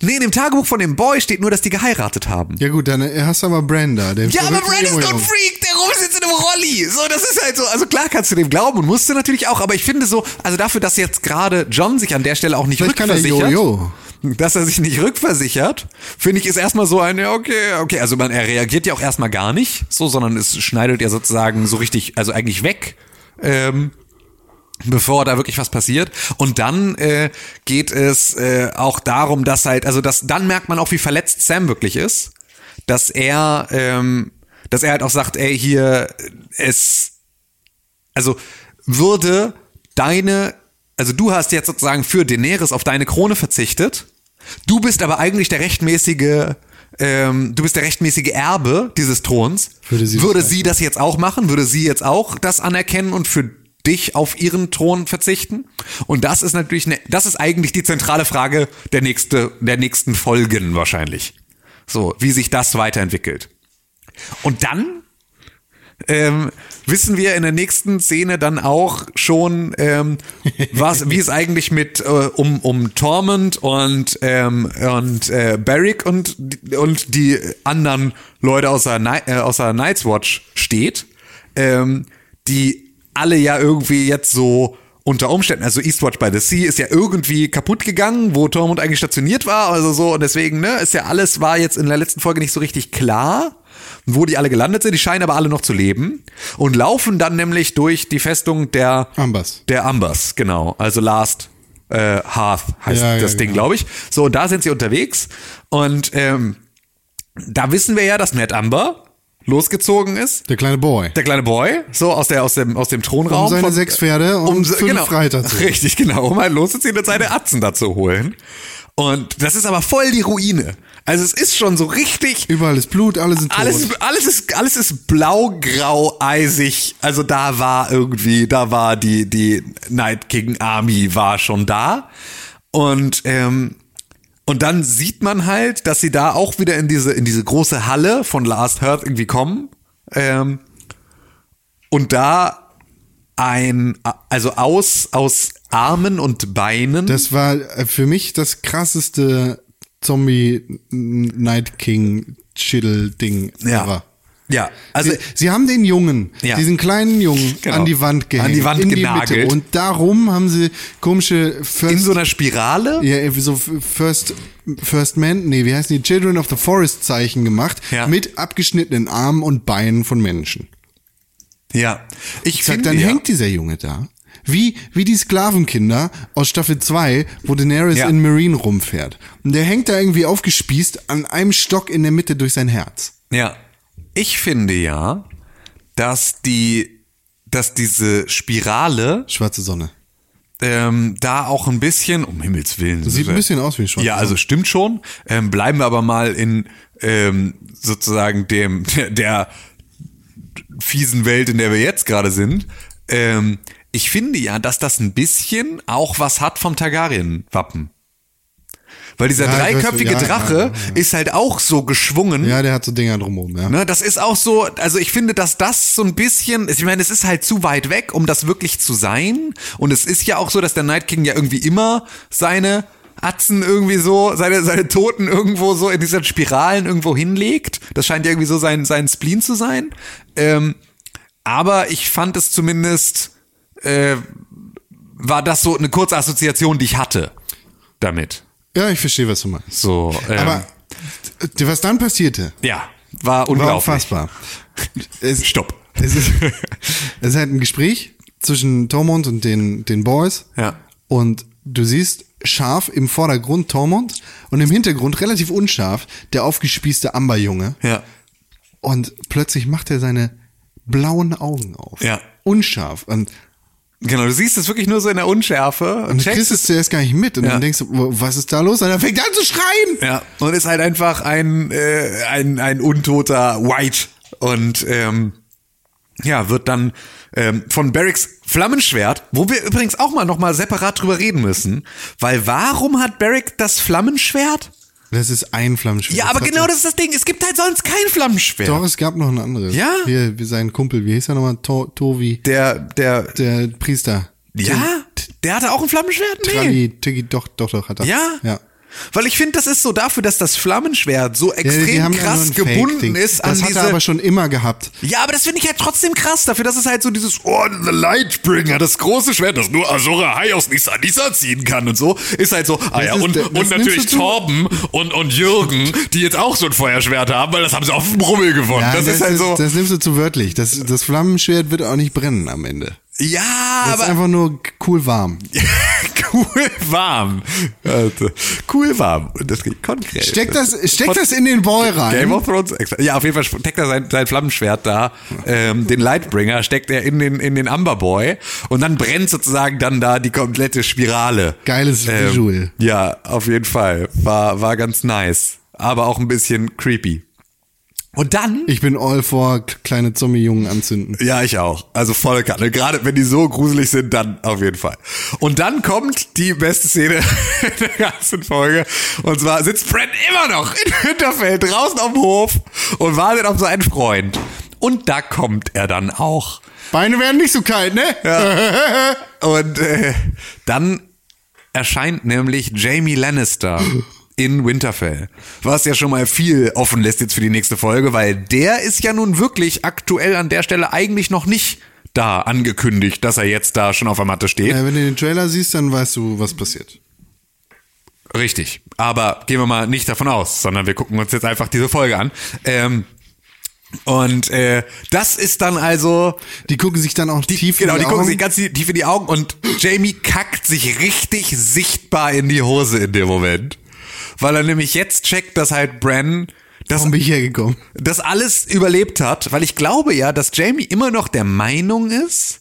nee, in dem Tagebuch von dem Boy steht nur, dass die geheiratet haben. Ja gut, dann äh, hast du aber Brenda. Den Ja, aber Brad ist doch ein. Freak, der rumsitzt in einem Rolli. So, das ist halt so. Also klar kannst du dem glauben und musst du natürlich auch, aber ich finde so, also dafür, dass jetzt gerade John sich an der Stelle auch nicht Vielleicht kann er rückversichert, Jojo. Dass er sich nicht rückversichert, finde ich, ist erstmal so ein, okay, okay, also man, er reagiert ja auch erstmal gar nicht, so, sondern es schneidet ja sozusagen so richtig, also eigentlich weg. Ähm, bevor da wirklich was passiert. Und dann äh, geht es äh, auch darum, dass halt, also das, dann merkt man auch, wie verletzt Sam wirklich ist, dass er, ähm, dass er halt auch sagt, ey, hier, es, also würde deine, also du hast jetzt sozusagen für Daenerys auf deine Krone verzichtet, du bist aber eigentlich der rechtmäßige, ähm, du bist der rechtmäßige Erbe dieses Throns. Würde sie das würde gleich sie das jetzt auch machen? Würde sie jetzt auch das anerkennen und für dich auf ihren Thron verzichten? Und das ist natürlich, ne, das ist eigentlich die zentrale Frage der nächste, der nächsten Folgen wahrscheinlich. So, wie sich das weiterentwickelt. Und dann ähm, wissen wir in der nächsten Szene dann auch schon, ähm, was, wie es eigentlich mit äh, um um Tormund und ähm, und äh, Barrick und und die anderen Leute außer Ni äh, außer Night's Watch steht, ähm, die alle ja irgendwie jetzt so unter Umständen, also Eastwatch by the Sea ist ja irgendwie kaputt gegangen, wo Tormund eigentlich stationiert war, also so und deswegen, ne, ist ja alles war jetzt in der letzten Folge nicht so richtig klar, wo die alle gelandet sind, die scheinen aber alle noch zu leben und laufen dann nämlich durch die Festung der Ambers. der Ambers, genau, also Last äh, Hearth heißt Ja, ja, das Ding, genau. glaube ich. So, und da sind sie unterwegs und ähm, da wissen wir ja, dass Ned Amber losgezogen ist. Der kleine Boy. Der kleine Boy, so aus der aus dem aus dem Thronraum Um seine von- sechs Pferde und se- fünf Reiter zu. Richtig, genau, um halt loszuziehen und seine Atzen da zu holen. Und das ist aber voll die Ruine. Also es ist schon so richtig Überall ist Blut, alle sind tot. alles, ist- alles ist, alles ist blau-grau eisig. Also da war irgendwie, da war die, die Night King Army war schon da. Und, ähm, und dann sieht man halt, dass sie da auch wieder in diese, in diese große Halle von Last Hearth irgendwie kommen. Ähm, und da ein, also aus, aus Armen und Beinen. Das war äh, für mich das krasseste Zombie Night King Chill Ding ja. ever. Ja, also Sie, sie haben den Jungen, Ja. diesen kleinen Jungen, Genau. an die Wand gehängt. An die Wand in genagelt. Die Mitte. Und darum haben sie komische First, in so einer Spirale. ja, so First, First Man, nee, wie heißen die? Children of the Forest Zeichen gemacht. Ja. Mit abgeschnittenen Armen und Beinen von Menschen. Ja. Ich sag, finde dann ja, hängt dieser Junge da. Wie, wie die Sklavenkinder aus Staffel 2, wo Daenerys Ja. in Marine rumfährt. Und der hängt da irgendwie aufgespießt an einem Stock in der Mitte durch sein Herz. Ja. Ich finde ja, dass die, dass diese Spirale Schwarze Sonne. ähm, da auch ein bisschen, um Himmels Willen. Das sieht ein bisschen aus wie schwarze Ja, also stimmt schon. Ähm, bleiben wir aber mal in ähm, sozusagen dem der, der fiesen Welt, in der wir jetzt gerade sind. Ähm, ich finde ja, dass das ein bisschen auch was hat vom Targaryen-Wappen. Weil dieser Ja, ich weiß, dreiköpfige ja, Drache ja. ist halt auch so geschwungen. Ja, der hat so Dinger drumherum, ja. Ne, das ist auch so, also ich finde, dass das so ein bisschen, ich meine, es ist halt zu weit weg, um das wirklich zu sein. Und es ist ja auch so, dass der Night King ja irgendwie immer seine Atzen irgendwie so, seine, seine Toten irgendwo so in diesen Spiralen irgendwo hinlegt. Das scheint ja irgendwie so sein, sein Spleen zu sein. Ähm, aber ich fand es zumindest, äh, war das so eine kurze Assoziation, die ich hatte damit. Ja, ich verstehe, was du meinst. So, ähm, Aber äh, was dann passierte, ja, war war unglaublich. unfassbar. Es, Stopp. Es ist, es ist halt ein Gespräch zwischen Tormund und den, den Boys. Ja. Und du siehst scharf im Vordergrund Tormund und im Hintergrund relativ unscharf der aufgespießte Amberjunge. Ja. Und plötzlich macht er seine blauen Augen auf. Ja. Unscharf. Und, Genau, du siehst es wirklich nur so in der Unschärfe und und du kriegst es zuerst gar nicht mit. Und Ja. dann denkst du, was ist da los? Und dann fängt er an zu schreien. Ja, und ist halt einfach ein, äh, ein, ein untoter White. Und ähm, ja, wird dann ähm, von Barracks Flammenschwert, wo wir übrigens auch mal nochmal separat drüber reden müssen, weil warum hat Barrick das Flammenschwert? Das ist ein Flammenschwert. Ja, aber hat genau das ist das Ding. Es gibt halt sonst kein Flammenschwert. Doch, es gab noch ein anderes. Ja? Hier, wie sein Kumpel, wie hieß er nochmal? To Tovi, Der, der, der Priester. ja, der hatte auch ein Flammenschwert? Nee. Tralli, Tiggi, doch, doch, doch, hat er. Ja? Ja. Weil ich finde, das ist so dafür, dass das Flammenschwert so Ja, extrem ja krass ein gebunden ist an Das hat er aber schon immer gehabt. ja, aber das finde ich halt trotzdem krass dafür, dass es halt so dieses Oh, the Lightbringer, das große Schwert, das nur Azora High aus Nisa Nisa ziehen kann und so, ist halt so. Ah ja, und, das und natürlich Torben und, und Jürgen, die jetzt auch so ein Feuerschwert haben, weil das haben sie auf dem Brummel gewonnen. Ja, das, ist halt so. Das nimmst du zu wörtlich. Das, das Flammenschwert wird auch nicht brennen am Ende. Ja, Das ist aber. einfach nur cool warm. cool warm. Also, cool warm. Und das geht konkret. Steck das, steck das in den Boy rein. Game of Thrones. Ja, auf jeden Fall steckt er sein, sein Flammenschwert da, ähm, den Lightbringer, steckt er in den, in den Amber Boy und dann brennt sozusagen dann da die komplette Spirale. Geiles Visual. Ja, auf jeden Fall. War, war ganz nice. Aber auch ein bisschen creepy. Und dann Ich bin all for kleine Zombie-Jungen anzünden. ja, ich auch. Also volle Kanne. Gerade wenn die so gruselig sind, dann auf jeden Fall. Und dann kommt die beste Szene der ganzen Folge. Und zwar sitzt Brent immer noch in Winterfell draußen auf dem Hof und wartet auf seinen Freund. Und da kommt er dann auch. Beine werden nicht so kalt, ne? Und äh, dann erscheint nämlich Jamie Lannister in Winterfell. Was ja schon mal viel offen lässt jetzt für die nächste Folge, weil der ist ja nun wirklich aktuell an der Stelle eigentlich noch nicht da angekündigt, dass er jetzt da schon auf der Matte steht. Ja, wenn du den Trailer siehst, dann weißt du, was passiert. Richtig. Aber gehen wir mal nicht davon aus, sondern wir gucken uns jetzt einfach diese Folge an. Ähm, und äh, das ist dann also Die gucken sich dann auch tief Genau, in die die gucken Augen. sich ganz tief in die Augen und Jamie kackt sich richtig sichtbar in die Hose in dem Moment. Weil er nämlich jetzt checkt, dass halt Bran das, Warum bin ich hergekommen? das alles überlebt hat. Weil ich glaube ja, dass Jamie immer noch der Meinung ist,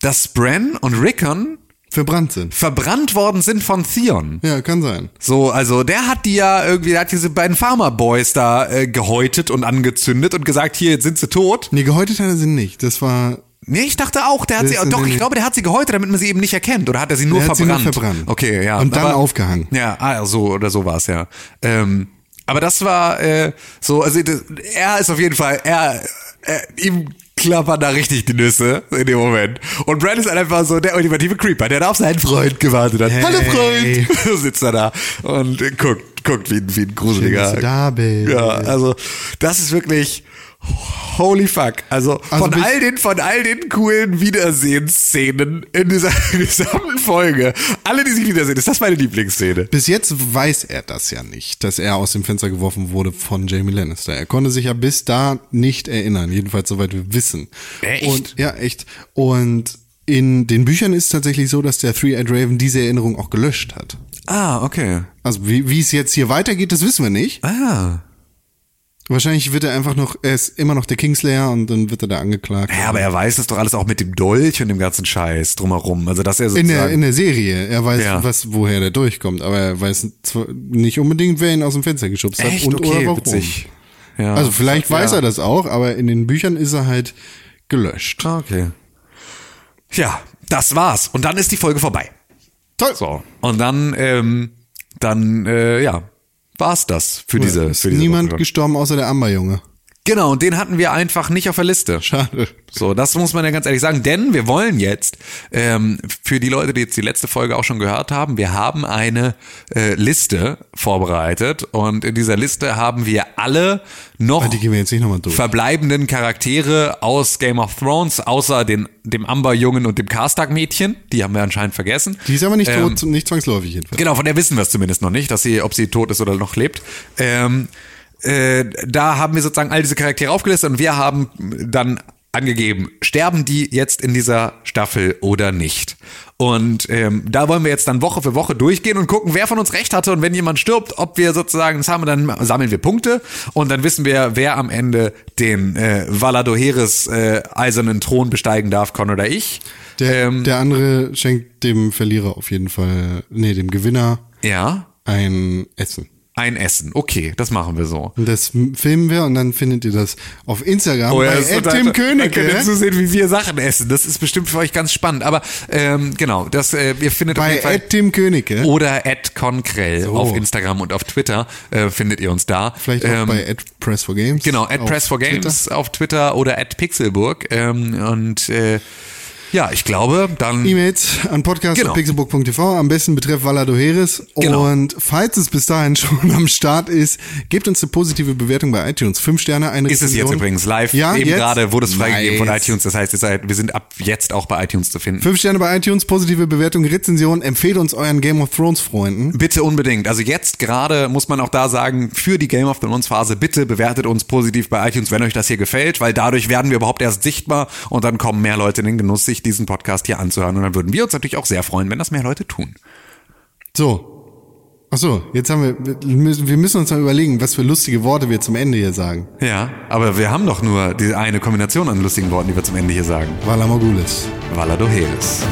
dass Bran und Rickon Verbrannt sind. verbrannt worden sind von Theon. Ja, kann sein. So, also der hat die ja irgendwie, der hat diese beiden Farmer Boys da äh, gehäutet und angezündet und gesagt, hier, jetzt sind sie tot. Nee, gehäutet hat er sie nicht. Das war, Nee, ich dachte auch, der hat sie, doch, ich glaube, der hat sie gehäutet, damit man sie eben nicht erkennt. Oder hat er sie nur Er hat sie verbrannt? nur verbrannt. Okay, ja. Und dann aufgehangen. Ja, ah, so oder so war es, ja. Ähm, aber das war äh, so, also das, er ist auf jeden Fall, er, er ihm klappern da richtig die Nüsse in dem Moment. Und Brad ist einfach so der ultimative Creeper, der da auf seinen Freund gewartet hat. Hey. Hallo Freund! So sitzt er da und guckt, guckt wie, ein- wie ein gruseliger. Schön, dass du da bist. Ja, also das ist wirklich holy fuck. Also, Also von all den von all den coolen Wiedersehensszenen in dieser gesamten Folge, alle die sich wiedersehen, ist das meine Lieblingsszene. bis jetzt weiß er das ja nicht, dass er aus dem Fenster geworfen wurde von Jamie Lannister. Er konnte sich ja bis da nicht erinnern, jedenfalls soweit wir wissen. Echt? Und, ja, echt. Und in den Büchern ist es tatsächlich so, dass der Three-Eyed Raven diese Erinnerung auch gelöscht hat. Ah, okay. Also wie, wie es jetzt hier weitergeht, das wissen wir nicht. Ah. Wahrscheinlich wird er einfach noch, er ist immer noch der Kingslayer und dann wird er da angeklagt. Ja, aber er weiß das doch alles auch mit dem Dolch und dem ganzen Scheiß drumherum. Also, dass er in sozusagen. der, in der Serie. Er weiß, Ja. was, woher der durchkommt, aber er weiß zwar nicht unbedingt, wer ihn aus dem Fenster geschubst hat Echt? und okay, oder warum. witzig. Ja. Also vielleicht weiß ja. er das auch, aber in den Büchern ist er halt gelöscht. Ah, Okay. Ja, das war's. Und dann ist die Folge vorbei. Toll. So. Und dann, ähm, dann, äh, ja, war's das für diese, ist für diese niemand Woche. gestorben außer der Amberjunge. Genau, und den hatten wir einfach nicht auf der Liste. Schade. So, das muss man ja ganz ehrlich sagen, denn wir wollen jetzt, ähm, für die Leute, die jetzt die letzte Folge auch schon gehört haben, wir haben eine äh, Liste vorbereitet und in dieser Liste haben wir alle noch Ah, verbleibenden Charaktere aus Game of Thrones, außer den, dem Amber-Jungen und dem Karstark-Mädchen. Die haben wir anscheinend vergessen. Die ist aber nicht Ähm, tot, nicht zwangsläufig jedenfalls. Genau, von der wissen wir es zumindest noch nicht, dass sie, ob sie tot ist oder noch lebt. Ähm, äh, da haben wir sozusagen all diese Charaktere aufgelistet und wir haben dann angegeben, sterben die jetzt in dieser Staffel oder nicht. Und ähm, da wollen wir jetzt dann Woche für Woche durchgehen und gucken, wer von uns recht hatte und wenn jemand stirbt, ob wir sozusagen das haben, dann sammeln wir Punkte und dann wissen wir, wer am Ende den äh, Valadoheres äh, eisernen Thron besteigen darf, Con oder ich. Der, ähm, der andere schenkt dem Verlierer auf jeden Fall, nee, dem Gewinner ja. ein Essen. Ein Essen. Okay, das machen wir so. Und das filmen wir und dann findet ihr das auf Instagram Oh ja, bei total- Tim König. könnt ihr zusehen, wie wir Sachen essen. Das ist bestimmt für euch ganz spannend. Aber ähm, genau, das äh, ihr findet auf Bei jeden Fall Tim König. oder at Conkrell So. auf Instagram und auf Twitter äh, findet ihr uns da. Vielleicht auch Ähm, bei Ed Press for Games. Genau, at auf Press for Twitter. Games auf Twitter oder at Pixelburg. Ähm, und äh, ja, ich glaube, dann. E-Mails an Genau. podcast.pixelbook.tv, am besten betreff Valado Heres. Genau. Und falls es bis dahin schon am Start ist, gebt uns eine positive Bewertung bei iTunes. Fünf Sterne, eine Ist es jetzt Rezension. übrigens live. Ja, Eben jetzt? gerade wurde es freigegeben von Nice. iTunes. Das heißt, seid, wir sind ab jetzt auch bei iTunes zu finden. Fünf Sterne bei iTunes, positive Bewertung, Rezension. Empfehle uns euren Game of Thrones Freunden. Bitte unbedingt. Also jetzt gerade muss man auch da sagen, für die Game of Thrones Phase, bitte bewertet uns positiv bei iTunes, wenn euch das hier gefällt, weil dadurch werden wir überhaupt erst sichtbar und dann kommen mehr Leute in den Genuss, sich diesen Podcast hier anzuhören. Und dann würden wir uns natürlich auch sehr freuen, wenn das mehr Leute tun. So. Ach so, jetzt haben wir, wir müssen- uns mal überlegen, was für lustige Worte wir zum Ende hier sagen. Ja, aber wir haben doch nur die eine Kombination an lustigen Worten, die wir zum Ende hier sagen. Vala Mogulis. Valadoheres.